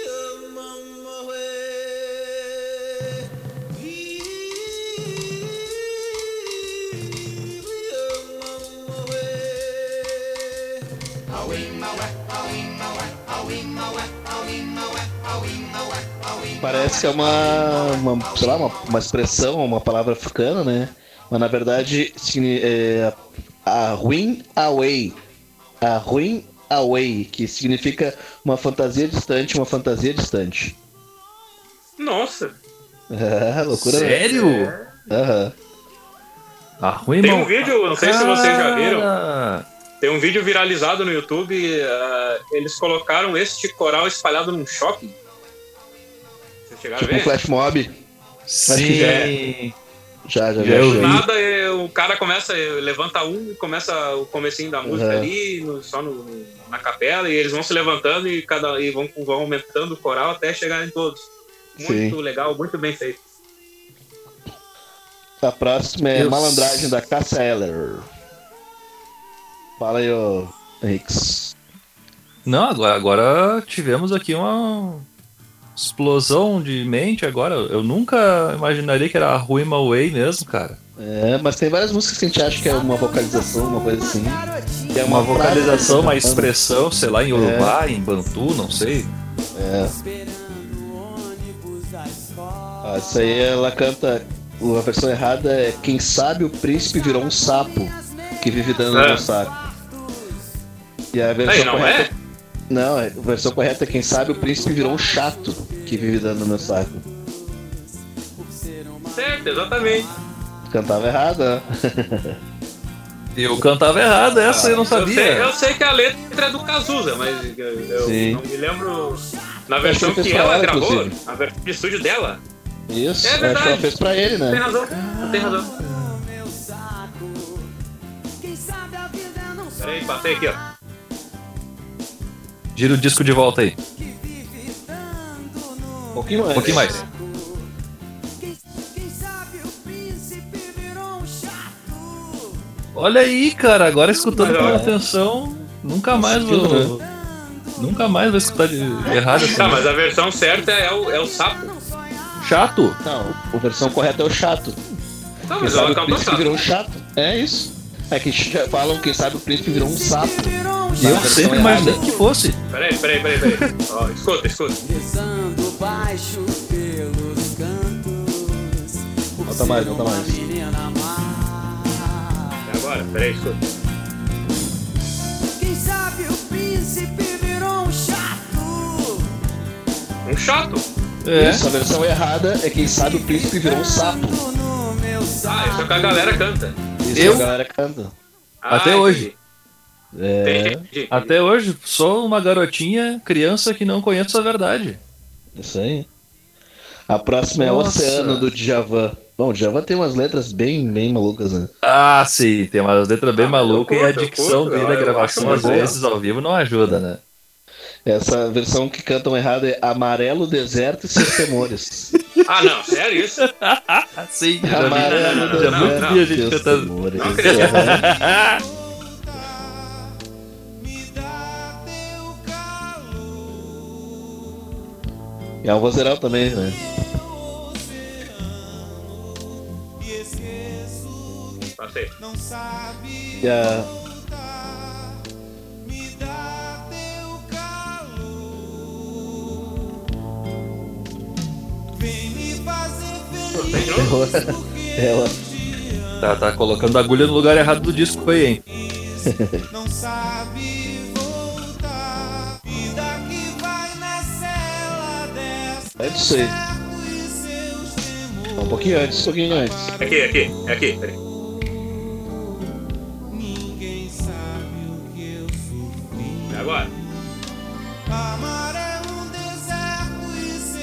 Parece uma, uma, sei lá, uma, uma expressão, uma palavra africana, né? Mas na verdade signi- é a ruim away. A ruim away, que significa uma fantasia distante, uma fantasia distante. Nossa, É, loucura, né? Sério? Aham. A ruim tem um vídeo, não sei se vocês já viram, tem um vídeo viralizado no YouTube, ah, eles colocaram este coral espalhado num shopping. Vocês chegaram Tipo a um ver? flash mob. Sim. Já, já, Já nada, é, o cara começa, levanta um e começa o comecinho da música Uhum. ali, no- só no- na capela, e eles vão se levantando e, cada, e vão, vão aumentando o coral até chegar em todos. Muito Sim. legal, muito bem feito. A próxima é Eu- Malandragem da Cassia Eller. Fala aí, ô Henriques. Não, agora, agora tivemos aqui uma explosão de mente agora. Eu nunca imaginaria que era a Rui Way mesmo, cara. É, mas tem várias músicas que a gente acha que é uma vocalização, uma coisa assim. Que é Uma vocalização, uma expressão, sei lá, em Urubá, em Bantu, não sei. É. Ah, isso aí ela canta. A versão errada é Quem sabe o príncipe virou um sapo que vive dando no É. meu saco. E a versão Aí, não correta. é? Não, a versão correta é Quem sabe o príncipe virou um chato que vive dando no meu saco. Certo, exatamente. Cantava errada, né? Eu cantava errado, essa eu não Eu sei, sabia. eu sei que a letra é do Cazuza, mas eu, Sim. não me lembro. Na versão que que ela ela, gravou, inclusive. a versão de estúdio dela. Isso, É acho que ela verdade. fez pra ele, Tem né? razão, tem razão. Peraí, passei aqui, ó. Gira o disco de volta aí. Um pouquinho mais. Um pouquinho mais. Olha aí, cara, agora escutando com atenção, nunca mais vou. Nunca mais vou escutar de errado assim. Tá, mas a versão certa é o, é o sapo. Chato? Não, a versão correta é o chato. Tá, Quem mas sabe o príncipe virou um chato. É isso. É que falam quem sabe o príncipe virou um sapo. Eu sempre errada. imaginei que fosse. Peraí, peraí, peraí, peraí. Ó, escuta, escuta. Pisando baixo pelos cantos. Volta mais, uma mais. E agora? Peraí, escuta. Quem sabe o príncipe virou um chato. Um chato. É. Isso, a versão errada é quem sabe o príncipe virou um sapo. Ah, isso é o que a galera canta. Isso Eu? a galera canta. Ah, Até hoje. É. Até hoje, sou uma garotinha, criança que não conhece a verdade. Isso aí. A próxima é Nossa. Oceano do Djavan. Bom, o Djavan tem umas letras bem, bem malucas, né? Ah, sim, tem umas letras bem Ah, malucas e a dicção curto, dele, a gravação às vezes ao vivo não ajuda, né? Essa versão que cantam errado é Amarelo Deserto e Seus Temores. Ah, não, sério isso? Sim, Amarelo já não, muito não, a gente Seus. Temores. Aham. É um vozeirão também, né? Passei. E a... Ela. Tá, tá colocando a agulha no lugar errado do disco aí, hein? não sabe dessa É seus temores. Um pouquinho antes, um pouquinho antes. Aqui, aqui, é aqui. Peraí. Ninguém sabe o que eu sofri. E agora? Amar é um deserto e seus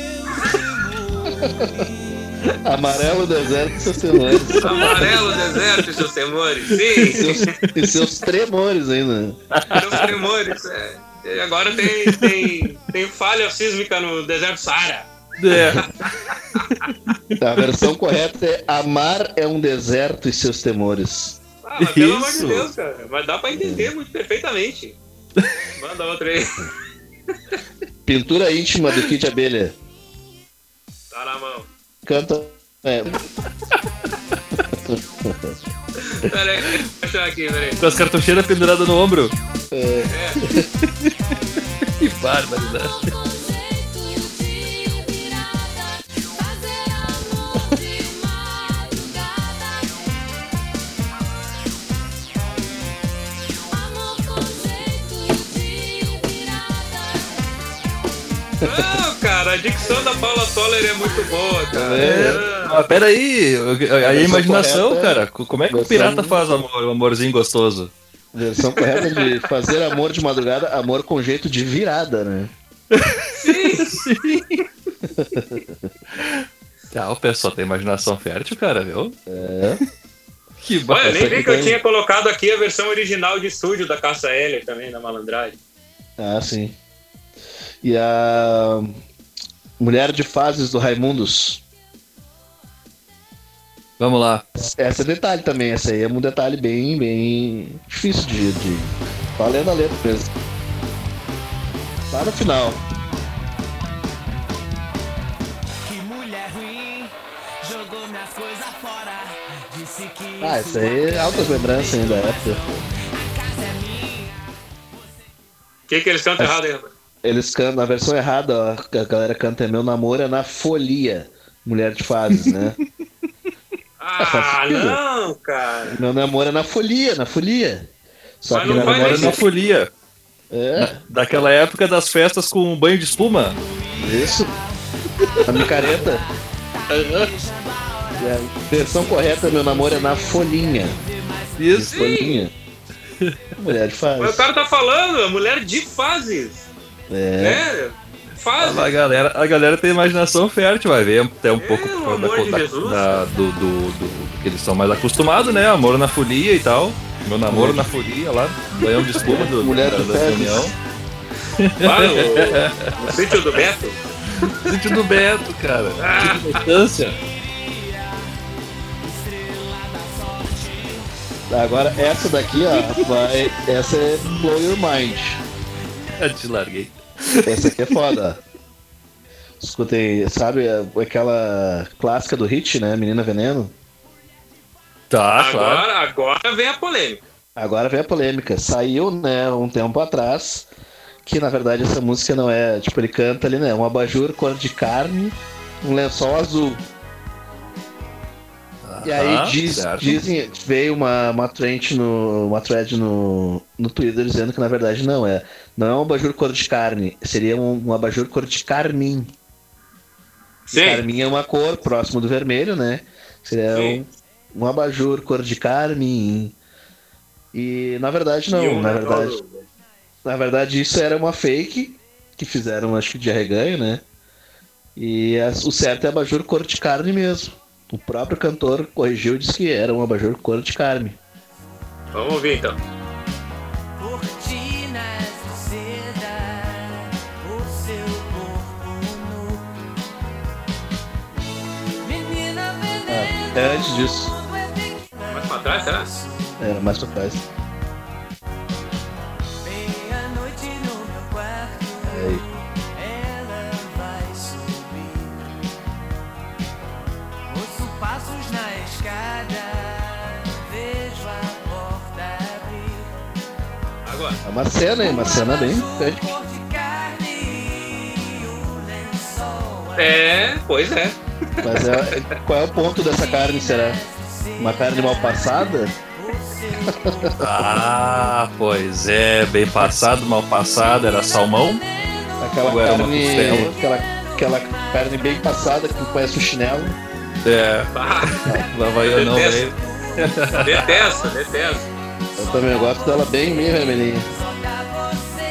temores. Amarelo Deserto e Seus Temores. Amarelo deserto e seus temores. Sim, E seus, e seus tremores ainda. seus tremores. É. E agora tem, tem, tem falha sísmica no deserto Saara. É. A versão correta é Amar é um deserto e seus temores. Ah, mas pelo amor de Isso. Deus, cara. Mas dá pra entender muito perfeitamente. Manda outra aí. Pintura íntima do Kid Abelha. Tá na mão. Canta. É, Pera aí, deixa eu achar aqui, peraí. Com as cartucheiras penduradas no ombro. é, Que barbaridade. Não, cara, a dicção da Paula Toller é muito boa, cara. É. Ah, Mas peraí, a, a imaginação, correta é- cara. Como é que o pirata faz amor, um amorzinho gostoso? Versão correta de fazer amor de madrugada, amor com jeito de virada, né? Ah, o pessoal tem imaginação fértil, cara, viu? É. Que Olha, nem vi que eu tem- tinha colocado aqui a versão original de estúdio da Caça Heller também, da Malandragem. Ah, sim. E a Mulher de Fases do Raimundos. Vamos lá. Essa é detalhe também, essa aí é um detalhe bem, bem difícil de. de... Valendo a letra mesmo. Lá no final. Que mulher ruim, Ah, isso aí é altas lembranças ainda da época. O que, que eles cantam errado aí, rapaz? Eles cantam, na versão errada, ó, a galera canta é Meu Namoro é na Folia, Mulher de Fases, né? Ah, não, cara. Meu namoro é na Folia, na Folia. Só Mas que não na vai Agora verdade, na folia. é, Daquela época das festas com banho de espuma. isso. A micareta. E a versão correta, meu namoro é na folhinha. Isso. Folhinha. Mulher de Mas fases. o cara tá falando, mulher de fases. É. Né? A galera, a galera tem imaginação fértil, vai ver até um pouco da, da- Jesus, da- do, do- do- do que eles são mais acostumados, né? Amor na folia e tal. Meu namoro na folia lá, banhão de espuma do, Mulher da, de da reunião. Lá no, no sítio do Beto. Sítio do Beto, cara. Sítio da Estância. Agora essa daqui, ó, vai. Essa é Blow Your Mind. Eu te larguei. Essa aqui é foda. ó. Escutem, sabe aquela clássica do hit, né? Menina Veneno? Tá, claro. Agora, agora vem a polêmica. Agora vem a polêmica. Saiu, né, um tempo atrás, que na verdade essa música não é. Tipo, ele canta ali, né? Um abajur cor de carne, um lençol azul. E aí Aham, diz- dizem, veio uma, uma trend no. uma thread no, no Twitter dizendo que na verdade não é. Não é um abajur cor de carne, seria um, um abajur cor de carmim. Sim. Carmim é uma cor próximo do vermelho, né? Seria Sim. um, um abajur cor de carmim. E na verdade não, um na verdade, na verdade isso era uma fake que fizeram, acho que de arreganho, né? E as- o certo é abajur cor de carne mesmo. O próprio cantor corrigiu e disse que era um abajur cor de carne. Vamos ouvir então. Veneno. É antes disso, Mais pra trás, será? era mais pra trás. É uma cena, hein? Uma cena bem o É, pois é. Mas é, qual é o ponto dessa carne, será? Uma carne mal passada? Ah, pois é, bem passado, mal passado, era salmão. Aquela Ou carne. Aquela, aquela carne bem passada que parece um chinelo. É, Ah, Havaiana não, Detesto. velho. detesto, detesto. Eu também gosto dela bem, bem vermelhinha.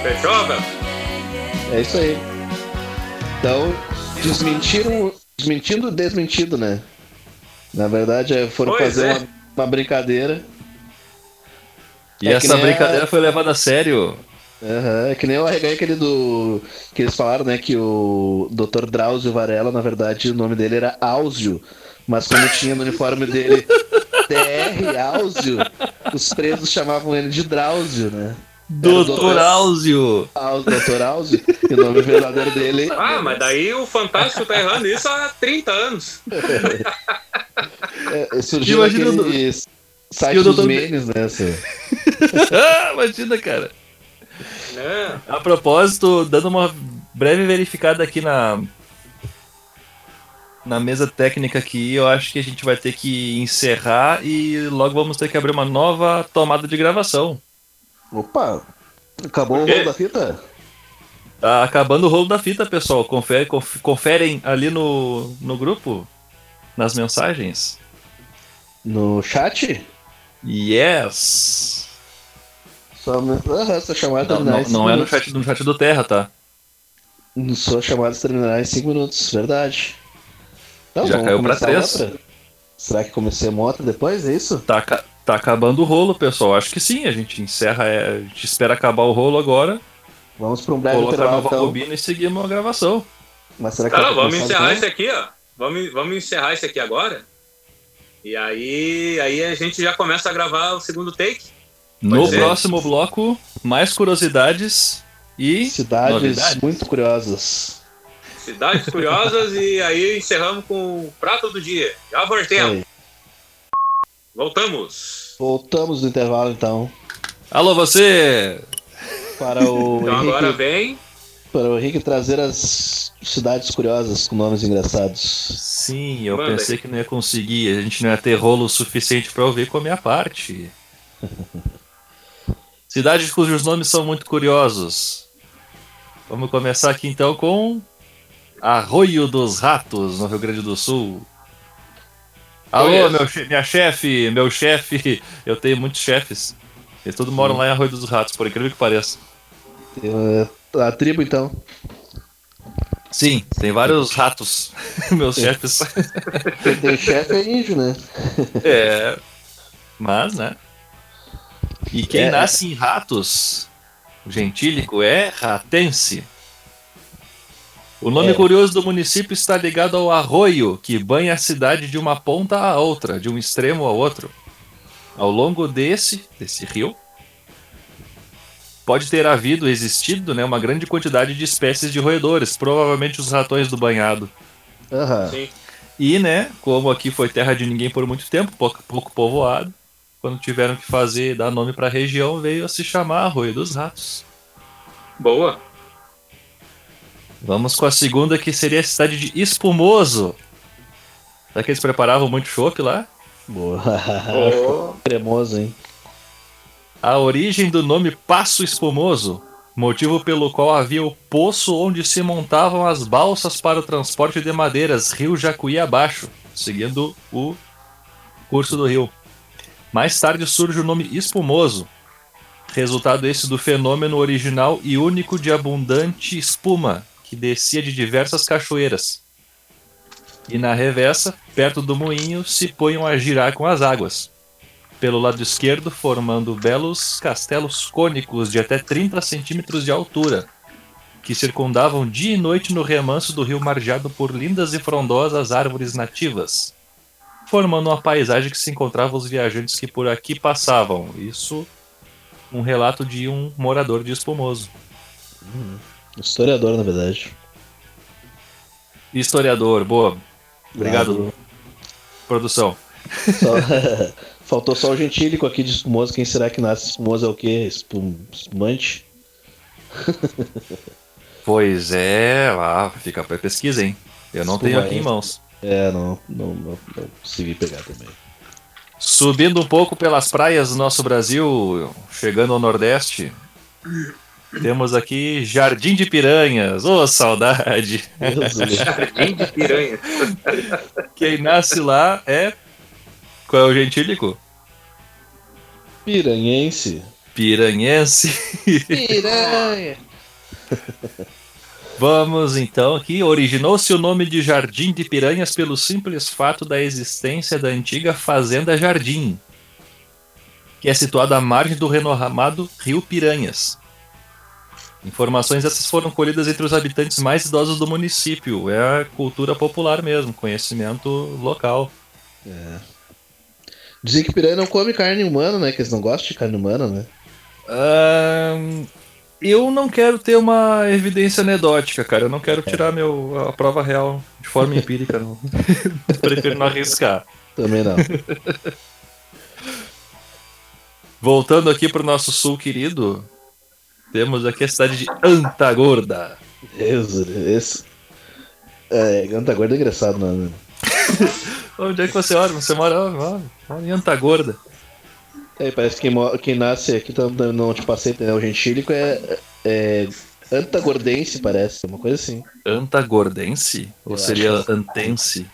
Fechou, velho? É isso aí. Então, desmentiram. Desmentindo o desmentido, né? Na verdade, é, foram Pois fazer é. uma, uma brincadeira. E É essa nem a- brincadeira foi levada a sério. Aham, É que nem eu arreguei aquele do. Que eles falaram, né? Que o Dr. Drauzio Varela, na verdade, o nome dele era Áuzio. Mas quando tinha no uniforme dele DR Áuzio, os presos chamavam ele de Drauzio, né? Doutor Áuzio. Dr. Áuzio. E o nome verdadeiro dele. Ah, mas daí o Fantástico tá errando isso há 30 anos. É, surgiu Imagina o aquele site e o dos memes, né? Imagina, cara. Né? A propósito, dando uma breve verificada aqui na na mesa técnica aqui, eu acho que a gente vai ter que encerrar e logo vamos ter que abrir uma nova tomada de gravação. Opa! Acabou o rolo da fita? Tá acabando o rolo da fita, pessoal. Confere, conf- conferem ali no, no grupo, nas mensagens. No chat? Yes! Só ah, essa chamada Não, não, não é no chat, no chat do Terra, tá? Sua chamada terminar em 5 minutos, verdade. Então, Já caiu pra começar três. outra? Será que comecei uma outra depois? É isso? Tá, ca- tá acabando o rolo, pessoal. Acho que sim. A gente encerra, é, a gente espera acabar o rolo agora, Vamos para um breve colocar a intervalo nova então. bobina e seguimos a gravação. Mas será que Tá, vai vamos encerrar esse aqui, ó. Vamos, vamos encerrar esse aqui agora. E aí, aí a gente já começa a gravar o segundo take. No ser. próximo bloco, mais curiosidades e Cidades novidades. muito curiosas. Cidades curiosas e aí encerramos com o prato do dia. Já voltemos. Aí. Voltamos. Voltamos do intervalo então. Alô, você! Para o, Então agora Henrique, vem. para o Henrique trazer as cidades curiosas com nomes engraçados. Sim, eu Manda pensei aí. que não ia conseguir. A gente não ia ter rolo suficiente pra ouvir com a minha parte. Cidades cujos nomes são muito curiosos. Vamos começar aqui então com Arroio dos Ratos, no Rio Grande do Sul. Alô, Conheço. meu minha chefe, meu chefe. Eu tenho muitos chefes. Eles todos moram lá em Arroio dos Ratos, por incrível que pareça. Eh, A tribo então. Sim, tem vários ratos, meus chefes. Quem tem chefe é índio, né? É. Mas, né? E quem É. nasce em ratos, o gentílico, é ratense. O nome É. curioso do município está ligado ao arroio que banha a cidade de uma ponta à outra, de um extremo ao outro. Ao longo desse, desse rio, pode ter havido, existido, né, uma grande quantidade de espécies de roedores, provavelmente os ratões do banhado. Aham. Sim. E, né, como aqui foi terra de ninguém por muito tempo, pouco, pouco povoado, quando tiveram que fazer, dar nome pra região, veio a se chamar Arroio dos Ratos. Boa. Vamos com a segunda, que seria a cidade de Espumoso. Será que eles preparavam muito chopp lá? Boa. Boa. Cremoso, hein? A origem do nome Passo Espumoso, motivo pelo qual havia o poço onde se montavam as balsas para o transporte de madeiras, rio Jacuí abaixo, seguindo o curso do rio. Mais tarde surge o nome Espumoso, resultado esse do fenômeno original e único de abundante espuma que descia de diversas cachoeiras. E na reversa, perto do moinho, se ponham a girar com as águas pelo lado esquerdo, formando belos castelos cônicos de até 30 centímetros de altura, que circundavam dia e noite no remanso do rio margeado por lindas e frondosas árvores nativas, formando uma paisagem que se encontrava os viajantes que por aqui passavam. Isso, um relato de um morador de Espumoso. Historiador, na verdade. Historiador, boa. Obrigado, produção. Só- Faltou só o gentílico aqui de espumoso. Quem será que nasce espumoso é o quê? Espum... Espumante? Pois é, ah, fica pra pesquisa, hein? Eu não tenho aqui em mãos. É, não, não, não, não consegui pegar também. Subindo um pouco pelas praias do nosso Brasil, chegando ao Nordeste, temos aqui Jardim de Piranhas. Ô, saudade! Do livro. Jardim de piranha. Quem nasce lá é. Qual é o gentílico? Piranhense. Piranhense. Piranha! Vamos então aqui. Originou-se o nome de Jardim de Piranhas pelo simples fato da existência da antiga Fazenda Jardim, que é situada à margem do renomado Rio Piranhas. Informações essas foram colhidas entre os habitantes mais idosos do município. É a cultura popular mesmo, conhecimento local. Dizem que piranha não come carne humana, né? Que eles não gostam de carne humana, né? Ahn, eu não quero ter uma evidência anedótica, cara. Eu não quero tirar meu, a prova real de forma empírica, não. Prefiro não arriscar. Também não. Voltando aqui pro nosso sul querido, temos aqui a cidade de Antagorda. Deus, esse. É, Ganta Gorda é engraçado, né? Onde é que você mora? Você mora, ó, mora em Antagorda. É, parece que quem, quem nasce aqui, tá- não te passei, né? O gentílico é, é antagordense, parece, uma coisa assim. Antagordense? Ou Eu seria acho. Antense?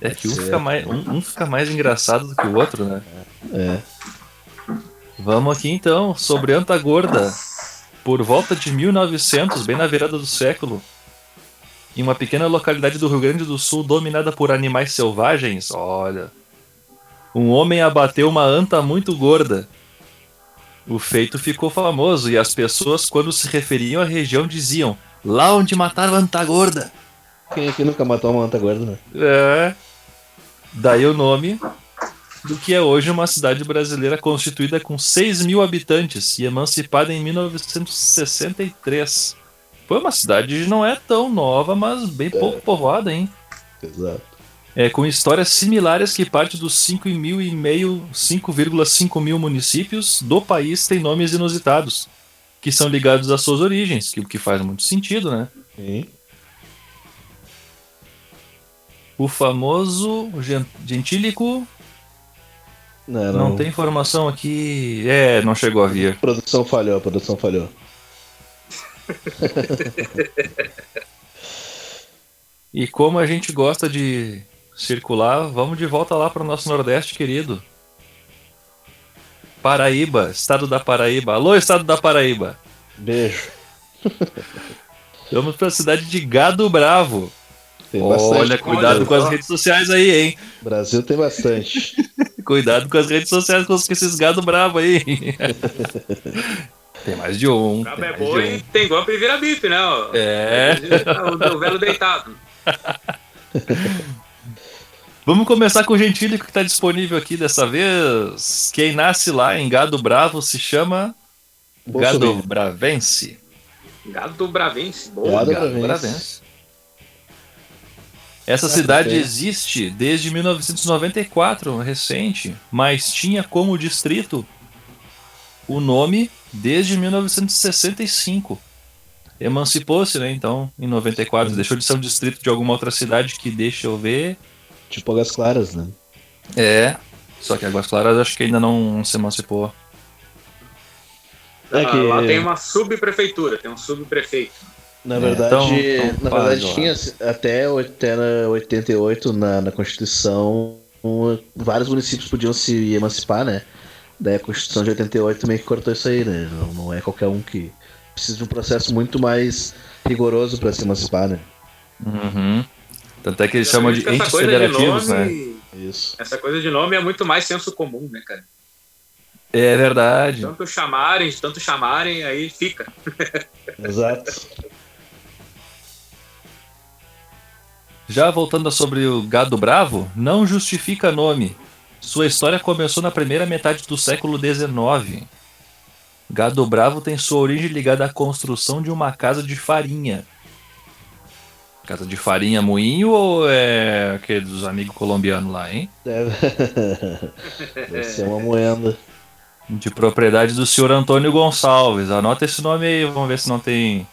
É que um fica, mais, um, um fica mais engraçado do que o outro, né? É. Vamos aqui então, sobre Antagorda. Por volta de 1900, bem na virada do século, em uma pequena localidade do Rio Grande do Sul dominada por animais selvagens, olha. Um homem abateu uma anta muito gorda. O feito ficou famoso e as pessoas, quando se referiam à região, diziam: Lá onde mataram a anta gorda. Quem aqui nunca matou uma anta gorda, né? É. Daí o nome do que é hoje uma cidade brasileira constituída com 6 mil habitantes e emancipada em 1963 Pô, uma cidade não é tão nova, mas bem pouco povoada, hein? Exato. É, com histórias similares que parte dos 5 mil e meio, 5,5 mil municípios do país tem nomes inusitados, que são ligados às suas origens, que o que faz muito sentido, né? Sim. O famoso gen- gentílico Não, não tem informação aqui. É, não chegou a vir. A produção falhou, a produção falhou. E como a gente gosta de circular, vamos de volta lá para o nosso Nordeste querido. Paraíba, estado da Paraíba. Alô, estado da Paraíba. Beijo. Vamos para a cidade de Gado Bravo. Olha, cuidado com as redes sociais aí, hein? Brasil tem bastante. Cuidado com as redes sociais com esses gado bravo aí. tem mais de um. Cabo Tem é boi, um. tem golpe e vira bife, né? ó. É. O, o velho deitado. Vamos começar com o gentílico que está disponível aqui dessa vez. Quem nasce lá em Gado Bravo se chama Gado. Bravense. Gado bravense. Boa. Gado Gado Bravense. Bravense. Essa cidade existe desde 1994, recente, mas tinha como distrito o nome desde 1965. Emancipou-se, né? Então, em 94, deixou de ser um distrito de alguma outra cidade que, deixa eu ver, Tipo Águas Claras, né? É. Só que Águas Claras acho que ainda não se emancipou. É Ah, que- Lá tem uma subprefeitura, tem um subprefeito. Na É, verdade, então- então na verdade lá. tinha até, o- até na 88 na, na Constituição, vários municípios podiam se emancipar, né? Daí a Constituição de 88 meio que cortou isso aí, né? Não, não é qualquer um que precisa de um processo muito mais rigoroso para se emancipar, né? Uhum. Tanto é que eles chamam de entes coisa federativos, né? nome, Isso. Essa coisa de nome é muito mais senso comum, né, cara? É verdade. Tanto chamarem, tanto chamarem, aí fica. Exato. Já voltando sobre o gado bravo, não justifica nome. Sua história começou na primeira metade do século XIX. Gado bravo tem sua origem ligada à construção de uma casa de farinha. Casa de farinha moinho ou é aquele dos amigos colombianos lá, hein? Deve, Deve ser uma moenda. De propriedade do senhor Antônio Gonçalves. Anota esse nome aí, vamos ver se não tem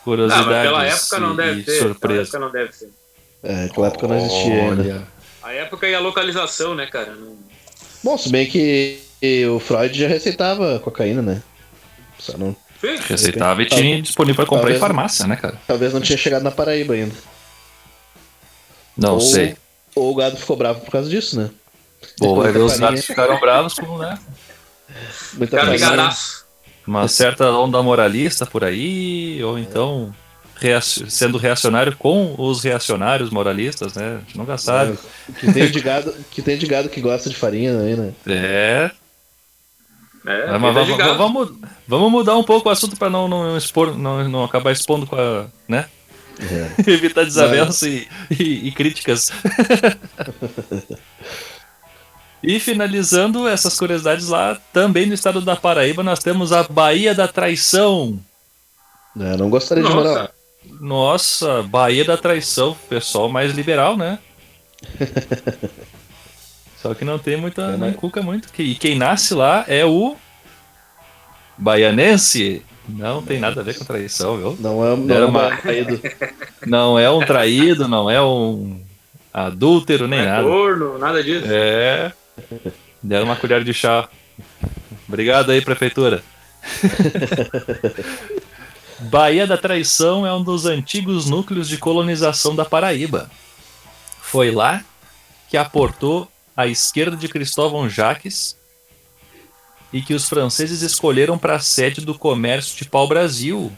Ah, curiosidades mas pela época não e- deve. Pela surpresa. época não deve ser. É, naquela época não existia ainda. A época e a localização, né, cara? Não- Bom, se bem que o Freud já receitava cocaína, né? Só não, Sim, Receitava e tinha disponível para comprar em Talvez- farmácia, né, cara? talvez não tinha chegado na Paraíba ainda. Não Ou- sei. Ou o gado ficou bravo por causa disso, né? Ou vai ver os gatos ficaram bravos com né, Muita cara farinha. Uma certa onda moralista por aí, ou então reac- sendo reacionário com os reacionários moralistas, né? A gente nunca sabe. Que tem de gado que, tem de gado que gosta de farinha aí, né? É, É, mas gado. vamos, vamos mudar um pouco o assunto para não, não expor, não, não acabar expondo com a, né? É. Evitar desavenças e, e- e críticas. e finalizando essas curiosidades lá, também no estado da Paraíba, nós temos a Baía da Traição. É, não gostaria de morar lá. Nossa, Nossa, Baía da Traição, pessoal mais liberal, né? Só que não tem muita. É, não mas- encuca muito. E quem nasce lá é o. Baianense. Não tem nada a ver com traição, viu? Não é, não Era é uma... traído. Não é um traído, não é um adúltero, nem não é nada. corno, nada disso. É. Deram uma colher de chá. Obrigado aí, prefeitura. Baía da Traição é um dos antigos núcleos de colonização da Paraíba. Foi lá que aportou a esquerda de Cristóvão Jaques e que os franceses escolheram para a sede do comércio de pau-brasil.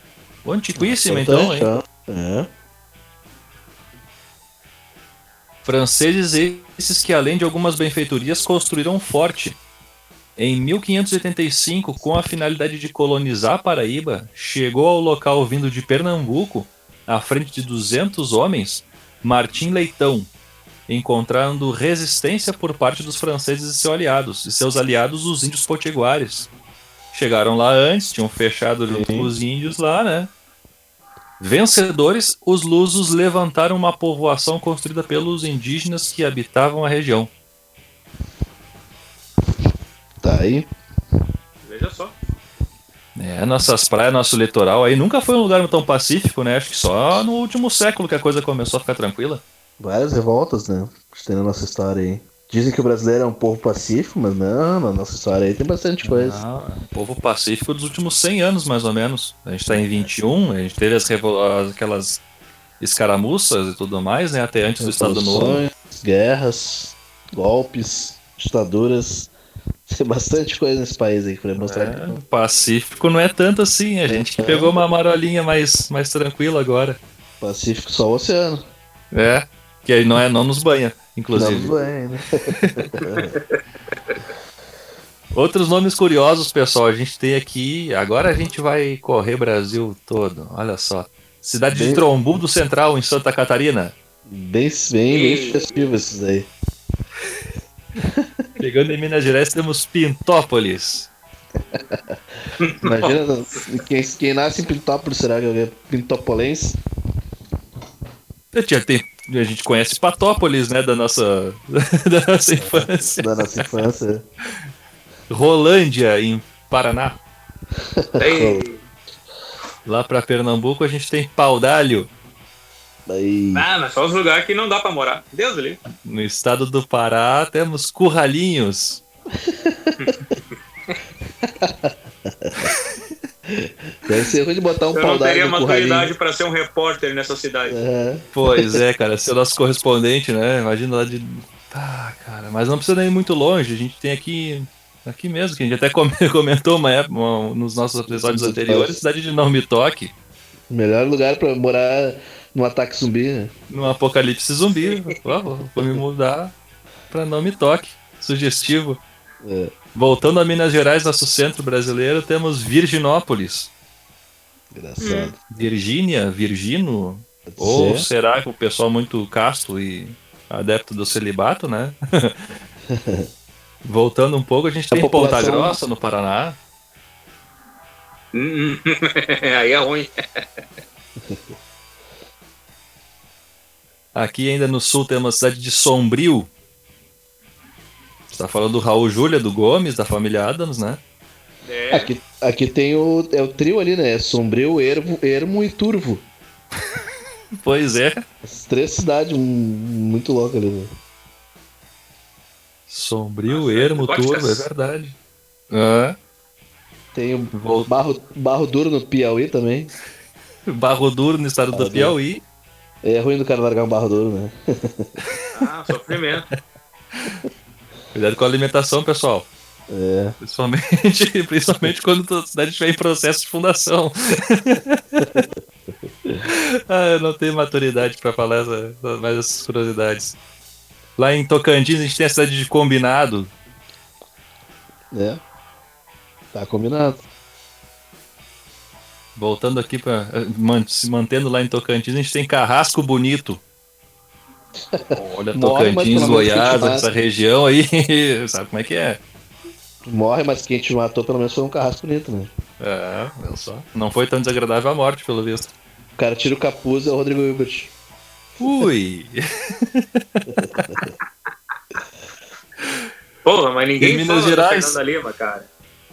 Antiquíssima, então, hein? Ó. É. Franceses esses que, além de algumas benfeitorias, construíram um forte. Em 1585, com a finalidade de colonizar a Paraíba, chegou ao local vindo de Pernambuco, à frente de 200 homens, Martim Leitão, encontrando resistência por parte dos franceses e seus aliados, e seus aliados, os índios potiguares. Chegaram lá antes, tinham fechado Sim. os índios lá, né? Vencedores, os lusos levantaram uma povoação construída pelos indígenas que habitavam a região. Tá aí. Veja só. É, nossas praias, nosso litoral aí nunca foi um lugar tão pacífico, né? Acho que só no último século que a coisa começou a ficar tranquila. Várias revoltas, né? Tem na nossa história aí. Dizem que o brasileiro é um povo pacífico, mas não, na nossa história aí tem bastante coisa. Ah, é um povo pacífico dos últimos 100 anos, mais ou menos. A gente tá em 21, a gente teve as aquelas escaramuças e tudo mais, né? Até antes do Estado Novo. Guerras, golpes, ditaduras. Tem bastante coisa nesse país aí pra mostrar É, que pacífico não é tanto assim, a gente que pegou uma marolinha mais, mais tranquila agora. Pacífico só o oceano. É, que aí não, é, não nos banha, inclusive. bem, né? Outros nomes curiosos, pessoal, a gente tem aqui. Agora a gente vai correr Brasil todo, olha só. Cidade de Bem- Trombudo Central, em Santa Catarina. Bem, bem, bem festivo esses aí. Pegando em Minas Gerais, temos Pintópolis. Imagina, quem, quem nasce em Pintópolis será que é Pintopolense? Eu tinha- tem- a gente conhece Patópolis, né, da nossa, da nossa infância. Da nossa infância. Rolândia, em Paraná. Tem... Lá pra Pernambuco a gente tem Paudalho. Daí. Ah, mas só os lugares que não dá pra morar. Deus ali. No estado do Pará temos Curralinhos. Deve ser ruim de botar um Eu pau não teria maturidade pra ser um repórter nessa cidade. É, Pois é, cara, ser o nosso correspondente, né? Imagina lá de. Ah, cara, mas não precisa nem ir muito longe. A gente tem aqui. Aqui mesmo, que a gente até come- comentou uma época, uma- nos nossos episódios anteriores, cidade de Não Me Toque, melhor lugar pra morar no ataque zumbi, né? no apocalipse zumbi. Vou- vou me mudar pra Não Me Toque. Sugestivo. É. Voltando a Minas Gerais, nosso centro brasileiro, temos Virginópolis. Engraçado. Virgínia, Virgino, Pode Ou ser. será que o pessoal muito casto e adepto do celibato, né? Voltando um pouco, a gente A tem Ponta população- Grossa no Paraná. Hum, hum. Aí é ruim. Aqui ainda no sul temos a cidade de Sombrio. Está falando do Raul Júlia, do Gomes, da família Adams, né? É, Aqui, aqui tem o, é o trio ali, né? Sombrio, Ermo, Ermo e Turvo. Pois é. As três cidades hum, muito loucas ali, né? Sombrio, Nossa, Ermo, pode Turbo, é verdade. É. Tem o Vol- Barro, Barro Duro no Piauí também. Barro Duro no estado do Ah, Piauí. É ruim do cara largar um barro duro, né? ah, sofrimento. Cuidado com a alimentação, pessoal. É. Principalmente, principalmente quando a cidade estiver em processo de fundação. ah, eu não tenho maturidade para falar essa, mais essas curiosidades. Lá em Tocantins a gente tem a cidade de Combinado. É. Tá combinado. Voltando aqui para se mantendo lá em Tocantins, a gente tem Carrasco Bonito. Olha, Morre, Tocantins, Goiás, essa região aí, sabe como é que é? Morre, mas quem te matou pelo menos foi um carrasco bonito, né? É, olha só. Não foi tão desagradável a morte, pelo visto. O cara tira o capuz é o Rodrigo Hilbert. Ui! Porra, mas Em ninguém Minas fala do Gerais? Lima, cara.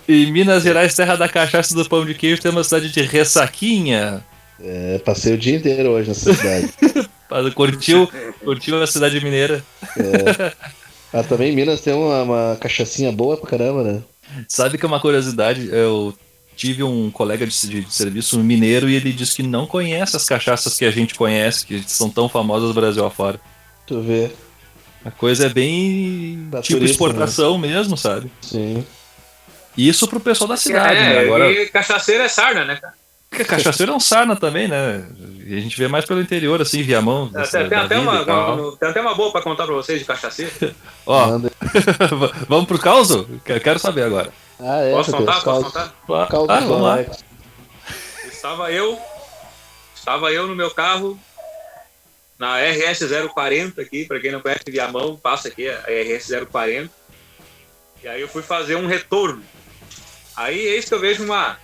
Em Minas Gerais, terra da cachaça e do pão de queijo, tem uma cidade de Ressaquinha. É, passei o dia inteiro hoje nessa cidade. Curtiu, curtiu a cidade mineira. ah, também em Minas tem uma, uma cachaçinha boa pra caramba, né? Sabe que é uma curiosidade? Eu tive um colega de, de- de serviço mineiro e ele disse que não conhece as cachaças que a gente conhece, que são tão famosas no Brasil afora. Tu vê. A coisa é bem Pra tipo turista, exportação mesmo, sabe? Sim. Isso pro pessoal da cidade, é, né? Agora, e cachaceiro é sarna, né, cara? Porque cachaceiro é um sarna também, né? E a gente vê mais pelo interior, assim, Viamão. Tem, da- tem até vida uma, uma- tem até uma boa pra contar pra vocês de cachaceiro. Ó, vamos pro caos? Eu Quero saber agora. Ah, é. Posso contar? Posso contar? Caldo Ah, vamos lá. Estava eu, estava eu no meu carro, na RS 040 aqui, para quem não conhece Viamão, passa aqui a RS 040. E aí eu fui fazer um retorno. Aí eis que eu vejo uma,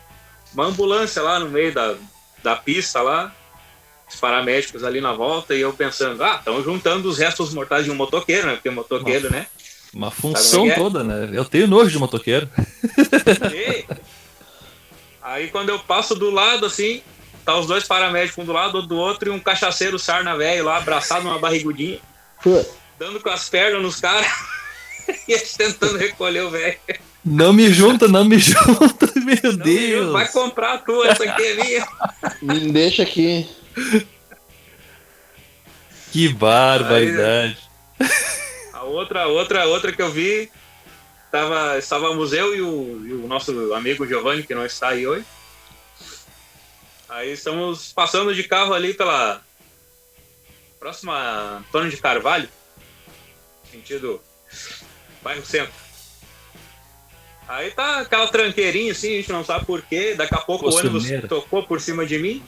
uma ambulância lá no meio da, da pista lá. os paramédicos ali na volta e eu pensando, ah, estão juntando os restos mortais de um motoqueiro, né? Porque motoqueiro, né? Uma função é é? toda, né? Eu tenho nojo de motoqueiro. E aí quando eu passo do lado assim, tá os dois paramédicos um do lado, outro do outro, e um cachaceiro sarna velho lá, abraçado numa barrigudinha, dando com as pernas nos caras. e eles tentando recolher o velho. Não me junta, não me junta, meu Não, Deus. Vai comprar a tua, essa aqui é minha. me deixa aqui. Que barbaridade. A outra, a outra, a outra que eu vi, tava, estávamos eu e o, e o nosso amigo Giovanni, que não está aí hoje. Aí estamos passando de carro ali pela próxima Antônio de Carvalho, sentido bairro centro. Aí tá aquela tranqueirinha assim, a gente não sabe porquê. Daqui a pouco o ônibus tocou por cima de mim.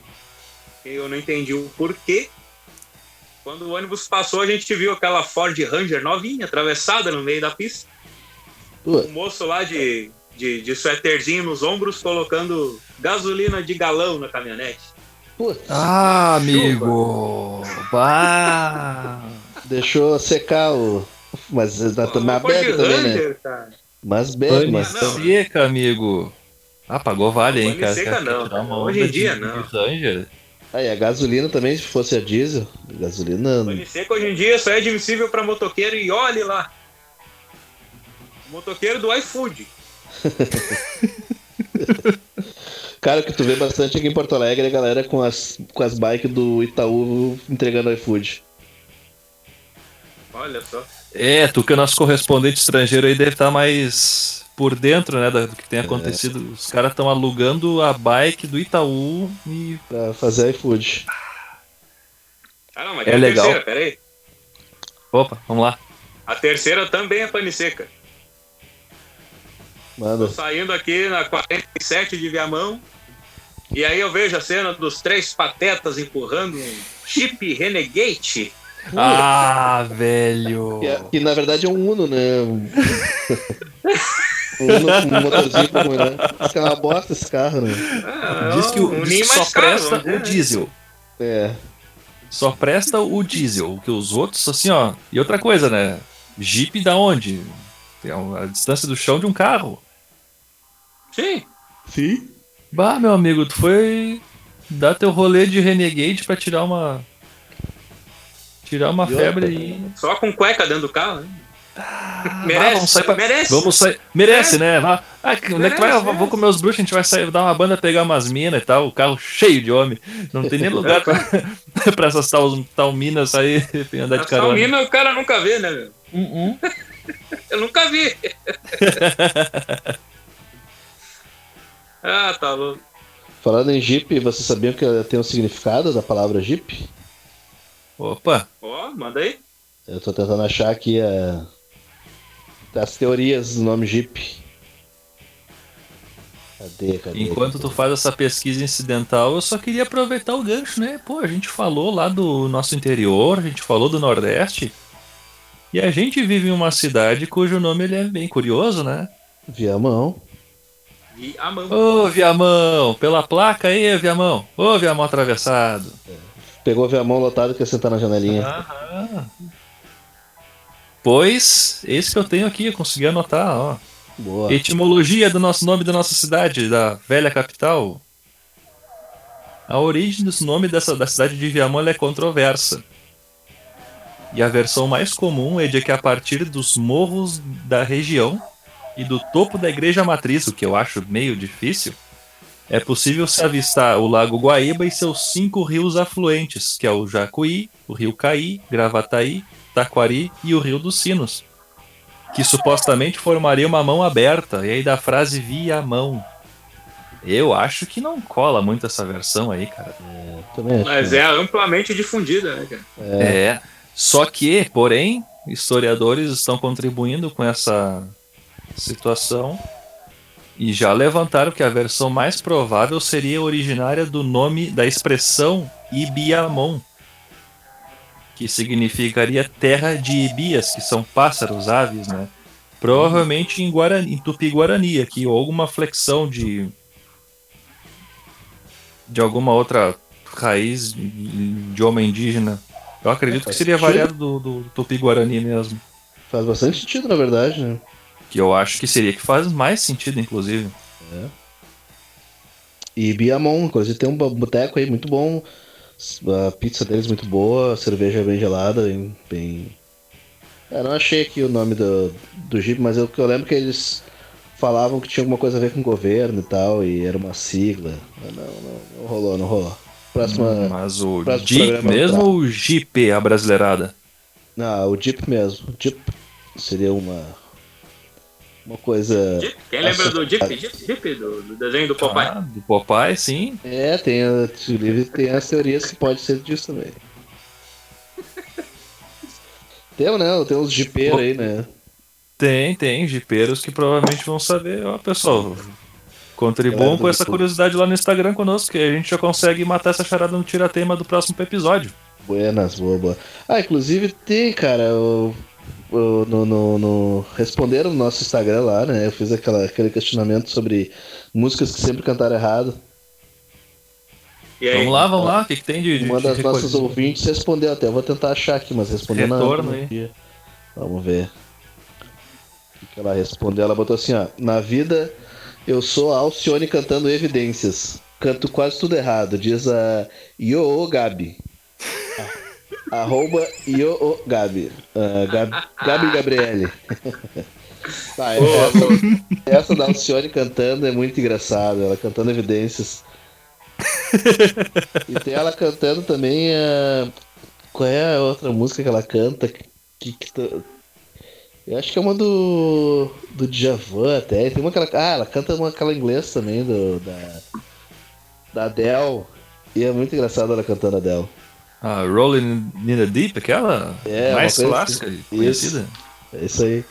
E eu não entendi o porquê. Quando o ônibus passou, a gente viu aquela Ford Ranger novinha, atravessada no meio da pista. O moço lá de, de, de suéterzinho nos ombros, colocando gasolina de galão na caminhonete. Ah, amigo. Bah. deixou secar o. Mas, Pô, mas Ford bebe também, né? Cara. Mas Pane mas. seca, amigo. Ah, pagou vale, hein, Pane cara. seca não, tirar uma Hoje em de- dia, de não. Ranger? Aí, a gasolina também, se fosse a diesel, gasolina. Pane seco hoje em dia só é admissível para motoqueiro e olhe lá. Motoqueiro do iFood. Cara, o que tu vê bastante aqui em Porto Alegre é a galera com as, com as bikes do Itaú entregando iFood. Olha só. É, tu que é nosso correspondente estrangeiro aí deve estar mais por dentro, né, do que tem acontecido. Os caras estão alugando a bike do Itaú e Pra fazer iFood. Ah, não, mas É legal. terceira, peraí. Opa, vamos lá. A terceira também é pane seca. Manda. Tô saindo aqui na 47 de Viamão. E aí eu vejo a cena dos três patetas empurrando um Jeep Renegade. Ah, velho. Que, é- na verdade é um Uno, né? Um Uno com um motorzinho como, né? Isso é uma bosta esse carro, né? Ah, Diz que, o, um diz que só caro, presta dizer, o né? diesel. É. Só presta o diesel, que os outros, assim, ó. E outra coisa, né? Jeep da onde? Tem a distância do chão de um carro. Sim. Sim. Bah, meu amigo, tu foi dar teu rolê de Renegade pra tirar uma. Tirar uma E febre aí. Só com cueca dentro do carro, né? Ah, merece, vamos sair pra- merece. Vamos sair. Merece, né? Vá. Ah, onde é que vai? Merece, Eu Vou comer os bruxos, a gente vai sair, dar uma banda, pegar umas minas e tal. O carro cheio de homem. Não tem nem lugar pra, pra essas tal, tal minas aí andar de Essa carona. mina o cara nunca vê, né, meu? Uh-uh. Eu nunca vi. ah, tá louco. Falando em Jeep, vocês sabiam que tem um significado da palavra Jeep? Opa, Ó, manda aí. Eu tô tentando achar aqui a... as teorias do nome Jeep. Cadê, cadê? enquanto tu faz essa pesquisa incidental, eu só queria aproveitar o gancho, né? Pô, a gente falou lá do nosso interior, a gente falou do Nordeste. E a gente vive em uma cidade cujo nome ele é bem curioso, né? Viamão. E a mão. Ô, Viamão, pela placa aí, Viamão. Ô, Viamão atravessado. Pegou Viamão lotado e quer sentar na janelinha. Aham. Pois, esse que eu tenho aqui, eu consegui anotar, ó. Boa. Etimologia do nosso nome da nossa cidade, da velha capital. A origem desse nome dessa, da cidade de Viamão é controversa. E a versão mais comum é de que a partir dos morros da região e do topo da igreja matriz, o que eu acho meio difícil, é possível se avistar o Lago Guaíba e seus cinco rios afluentes, que é o Jacuí, o Rio Caí, Gravataí, Taquari e o Rio dos Sinos que supostamente formaria uma mão aberta, e aí da frase via mão. Eu acho que não cola muito essa versão aí, cara. Acho. Mas é amplamente difundida, né, cara? É. Só que, porém, historiadores estão contribuindo com essa situação e já levantaram que a versão mais provável seria originária do nome da expressão Ibiamon, que significaria terra de ibias, que são pássaros, aves, né? Provavelmente em, Guarani, em Tupi-Guarani aqui, ou alguma flexão de de alguma outra raiz de homem indígena. Eu acredito que seria sentido. variado do, do Tupi-Guarani mesmo. Faz bastante sentido, na verdade, né? Que eu acho que seria que faz mais sentido, inclusive. E Biamon, inclusive tem um boteco aí muito bom. A pizza deles muito boa, a cerveja bem gelada, bem. Eu não achei aqui o nome do, do Jeep, mas eu, eu lembro que eles falavam que tinha alguma coisa a ver com o governo e tal, e era uma sigla. Mas Não, não, não rolou, não rolou. Próxima. Mas o Jeep mesmo ou o Jeep, a brasileirada? Não, o Jeep mesmo. Jeep seria uma. Uma coisa. Quem lembra do? Jeep, Jeep do, do desenho do Popeye? Ah, do Popeye, sim. É, tem, a, o livro tem as teorias que pode ser disso também. Tem, né? Tem uns jipeiros aí, né? Tem, tem jipeiros que provavelmente vão saber. Ó, pessoal, contribuam com essa YouTube. curiosidade lá no Instagram conosco, que a gente já consegue matar essa charada no tiratema do próximo episódio. Buenas, boa, boa. Ah, inclusive tem, cara, o- no, no, no- Responderam no nosso Instagram lá, né? Eu fiz aquela, aquele questionamento sobre músicas que sempre cantaram errado. E aí? Vamos lá, vamos lá, o que, que tem de, de, Uma de das nossas ouvintes respondeu até. Eu vou tentar achar aqui, mas respondeu na Retorno na- aí. Vamos ver. O que que ela respondeu? Ela botou assim, ó. Na vida, eu sou a Alcione cantando evidências. Canto quase tudo errado. Diz a Yo Gabi. Arroba Yo Gabi. Ah, Gab- Gabi Gabriele. Tá, essa, essa da Alcione cantando é muito engraçada. Ela cantando evidências. E tem ela cantando também a. Qual é a outra música que ela canta? Que, que tá- Eu acho que é uma do. do Djavan até. Tem uma que ela. Ah, ela canta uma aquela em inglês também, do, da. Da Adele. E é muito engraçado ela cantando Adele. Ah, Rolling in the Deep, aquela É, mais clássica, assim. conhecida. É isso aí.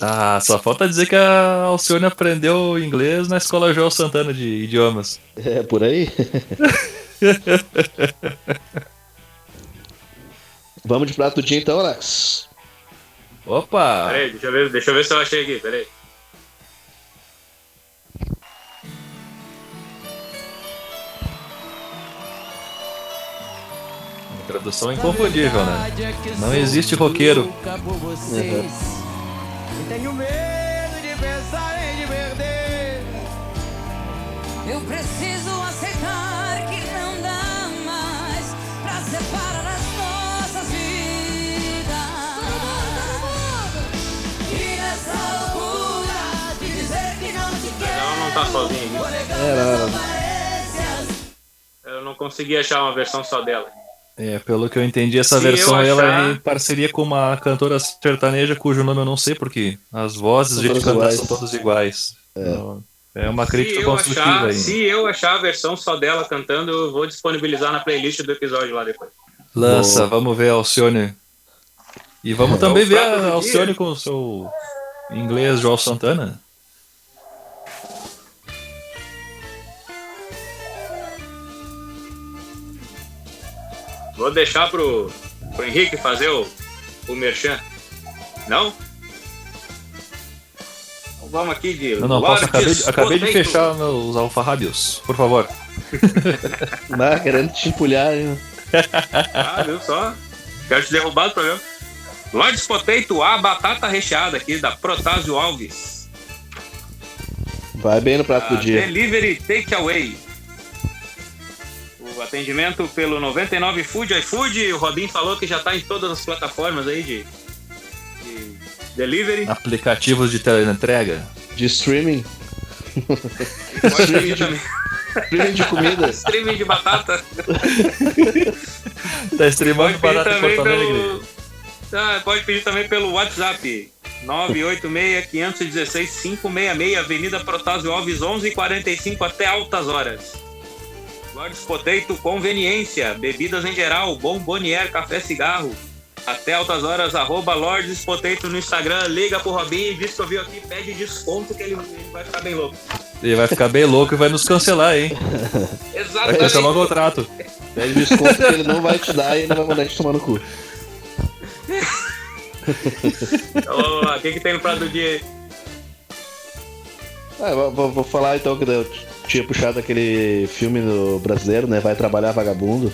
Ah, só falta dizer que a Alcione aprendeu inglês na escola João Santana de idiomas. É por aí. Vamos de prato do dia então, Alex. Opa! Peraí, deixa eu, ver, deixa eu ver se eu achei aqui, peraí. Tradução inconfundível, né? Não existe roqueiro. Acabou vocês. Tenho medo de pensar em te perder. Eu preciso aceitar que não dá mais pra separar as nossas vidas. E nessa loucura de dizer que não te quero. Ela não tá sozinha aqui. Era. Eu não consegui achar uma versão só dela. É, pelo que eu entendi, essa Se versão eu ela achar- é em parceria com uma cantora sertaneja cujo nome eu não sei porque as vozes de todas cantar iguais. são todas iguais. Então, É uma crítica se, eu construtiva achar, aí. se eu achar a versão só dela cantando, eu vou disponibilizar na playlist do episódio lá depois. Lança, vamos ver a Alcione. E vamos É também ver a dia. Alcione com o seu inglês João Santana. Vou deixar pro, pro Henrique fazer o, o merchan. Não? Então vamos aqui de. Não, não, posso, acabei, de- acabei de fechar meus alfarrábios, por favor. Ah, querendo te empulhar, hein? Ah, viu só? Quero te derrubar do programa. Lordes Potato, a batata recheada aqui da Protásio Alves. Vai bem no prato A do dia. Delivery Takeaway. Atendimento pelo 99 Food iFood. O Robin falou que já tá em todas as plataformas aí de, de delivery. Aplicativos de teleentrega. De streaming. E pode pedir também. Streaming de comida. Streaming de batata. Tá streamando também Alegre. pelo. Ah, pode pedir também pelo WhatsApp. 986-516-566, Avenida Protásio Alves, 1145 até altas horas. Lordes Potato, conveniência, bebidas em geral, bombonier, café, cigarro. Até altas horas, arroba Lordes Potato no Instagram, liga pro Robinho e diz que eu vi aqui, pede desconto que ele, ele vai ficar bem louco. Ele vai ficar bem louco e vai nos cancelar, hein? Exatamente. Cancelar o contrato. Pede desconto que ele não vai te dar e não vai mandar te tomar no cu. Então, vamos lá, o que, que tem no prato do dia aí? Ah, vou, vou- falar então que tinha puxado aquele filme do brasileiro, né? Vai Trabalhar Vagabundo.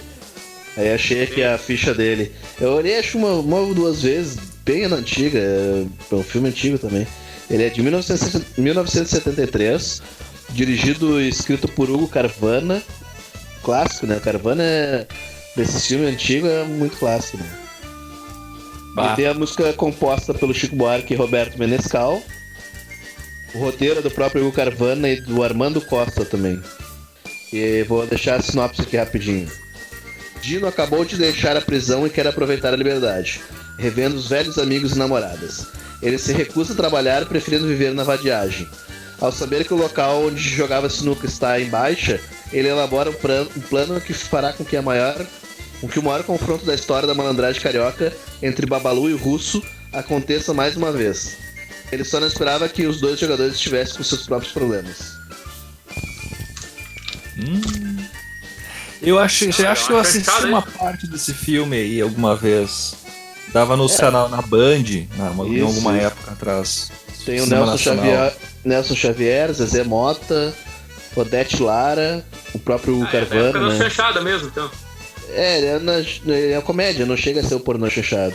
Aí achei aqui a ficha dele. Eu olhei acho uma, uma ou duas vezes, bem na antiga, é um filme antigo também. Ele é de 1960 1973, dirigido e escrito por Hugo Carvana. Clássico, né? Carvana é. Desse filme antigo é muito clássico, né? Bah. E tem a música composta pelo Chico Buarque e Roberto Menescal. O roteiro é do próprio Hugo Carvana e do Armando Costa também. E vou deixar a sinopse aqui rapidinho. Dino acabou de deixar a prisão e quer aproveitar a liberdade, revendo os velhos amigos e namoradas. Ele se recusa a trabalhar, preferindo viver na vadiagem. Ao saber que o local onde jogava sinuca está em baixa, ele elabora um, pran- um plano que fará com que a maior, com que o maior confronto da história da malandragem carioca entre Babalu e o Russo aconteça mais uma vez. Ele só não esperava que os dois jogadores estivessem com seus próprios problemas. Eu acho, eu acho que eu assisti uma hein? parte desse filme aí alguma vez. Dava no canal na Band, na, em alguma época atrás. Tem o Nelson Nacional. Xavier, Nelson Xavier, Zezé Mota, Odete Lara, o próprio Ah, é Carvana, da né? chanchada mesmo, então. É, ele é, na, ele é comédia, não chega a ser o pornô chanchado.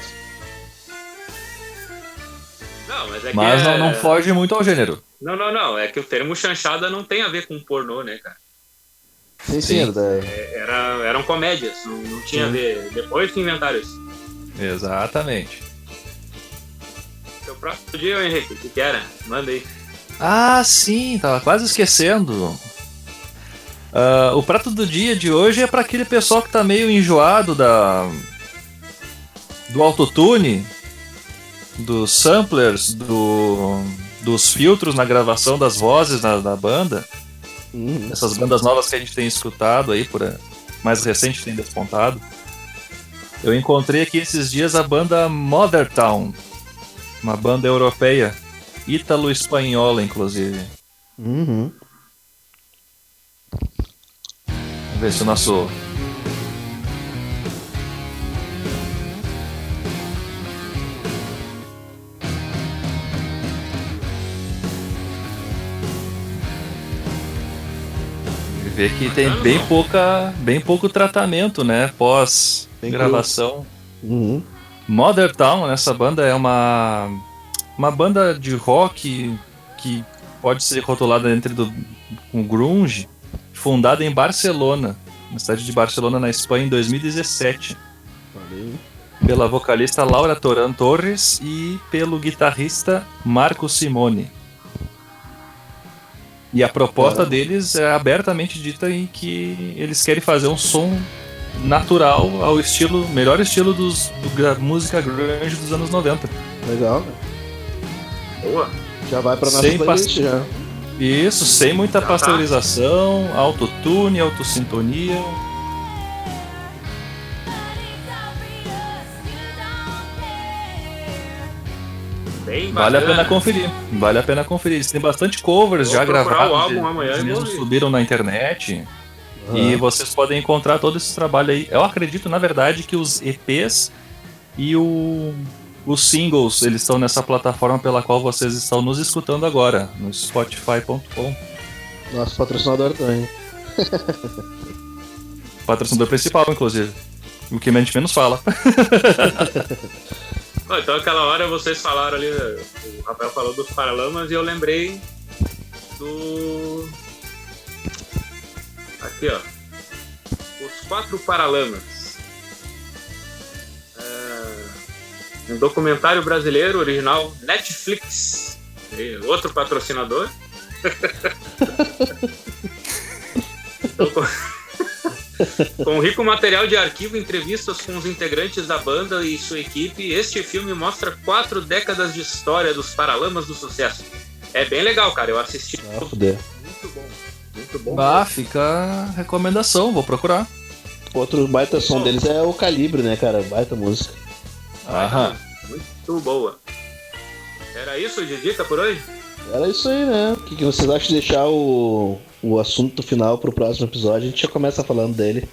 Mas é que. Mas é... não, não foge muito ao gênero. Não, não, não. É que o termo chanchada não tem a ver com pornô, né, cara? Sim, sim, Sim. é É, Era, eram comédias, não, não tinha a ver. Depois que inventaram isso. Exatamente. Seu próximo dia, Henrique, o que, que era? Manda aí. Ah, sim, tava quase esquecendo. Ah, o prato do dia de hoje é para aquele pessoal que tá meio enjoado da do autotune, dos samplers, do, dos filtros na gravação das vozes na, da banda. Uhum. Essas bandas novas que a gente tem escutado aí, por mais recente tem despontado. Eu encontrei aqui esses dias a banda Mother Town, uma banda europeia, ítalo-espanhola, inclusive. Uhum. Vamos ver se o nosso. Vê que tem bem pouca, bem pouco tratamento, né? Pós gravação. Uhum. Mother Town, essa banda é uma uma banda de rock que pode ser rotulada entre do com grunge, fundada em Barcelona, na cidade de Barcelona, na Espanha, em 2017, Valeu. pela vocalista Laura Toran Torres e pelo guitarrista Marco Simone. E a proposta deles é abertamente dita em que eles querem fazer um som natural ao estilo, melhor estilo dos, do, gra- música grunge dos anos 90. Legal, né? Boa. Já vai pra nossa Sem playlist já. Isso, sem muita tá. pasteurização, autotune, autossintonia. Bem Vale a bacana. pena conferir. Vale a pena conferir. Eles têm bastante covers Vou já gravados. o álbum eles amanhã e mesmos ouvir. subiram na internet. Aham. E vocês podem encontrar todo esse trabalho aí. Eu acredito, na verdade, que os EPs e o, os singles eles estão nessa plataforma pela qual vocês estão nos escutando agora, no Spotify.com. Nosso patrocinador também. Patrocinador principal, inclusive. O que a gente menos fala. Ó, então aquela hora vocês falaram ali, o Rafael falou dos Paralamas e eu lembrei do. Aqui, ó. Os Quatro Paralamas. É, Um documentário brasileiro original Netflix. E Outro patrocinador. Com- rico material de arquivo, entrevistas com os integrantes da banda e sua equipe, este filme mostra quatro décadas de história dos Paralamas do Sucesso. É bem legal, cara. Eu assisti. Ah. Muito bom. Muito bom. Ah, fica a recomendação, vou procurar. Outro baita som deles é o Calibre, né, cara? Baita música. Aham. Muito boa. Era isso de dica por hoje? Era isso aí, né? O que, que vocês acham de deixar o, o assunto final pro próximo episódio? A gente já começa falando dele.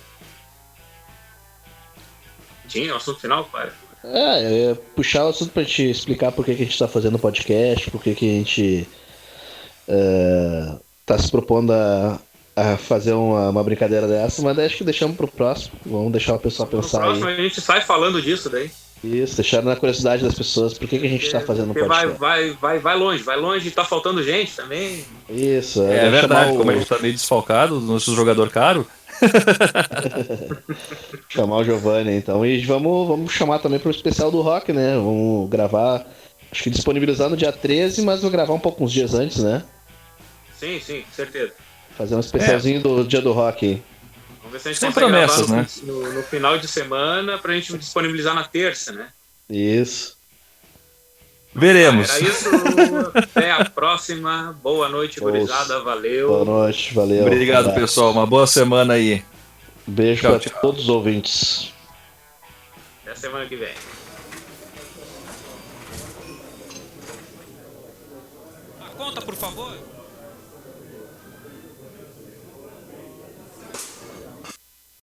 Tinha o assunto final, cara. É, eu ia puxar o assunto pra gente explicar por que, que a gente tá fazendo o podcast, por que, que a gente é, tá se propondo a, a fazer uma, uma brincadeira dessa, mas acho que deixamos pro próximo. Vamos deixar o pessoal No pensar próximo aí. a gente sai falando disso daí. Isso, deixar na curiosidade das pessoas por que, que a gente tá fazendo um Porque vai, podcast. vai, vai, vai longe, vai longe e tá faltando gente também. Isso, É, vamos verdade, o- como a gente tá meio desfalcado, nosso jogador caro. Chamar o Giovanni, então. E vamos, vamos chamar também pro especial do rock, né? Vamos gravar. Acho que disponibilizar no dia 13, mas vou gravar um pouco uns dias antes, né? Sim, sim, com certeza. Fazer um especialzinho do dia do rock. hein? Vamos ver se a gente Sem consegue promessas, gravar né? no, no, no final de semana pra gente disponibilizar na terça, né? Isso. Veremos. Era isso. Até a próxima. Boa noite, Boa- gurizada. Boa Valeu. noite, valeu. Obrigado, Abraço. pessoal. Uma boa semana aí. Beijo Tchau, pra tchau. todos os ouvintes. Até semana que vem. A conta, por favor.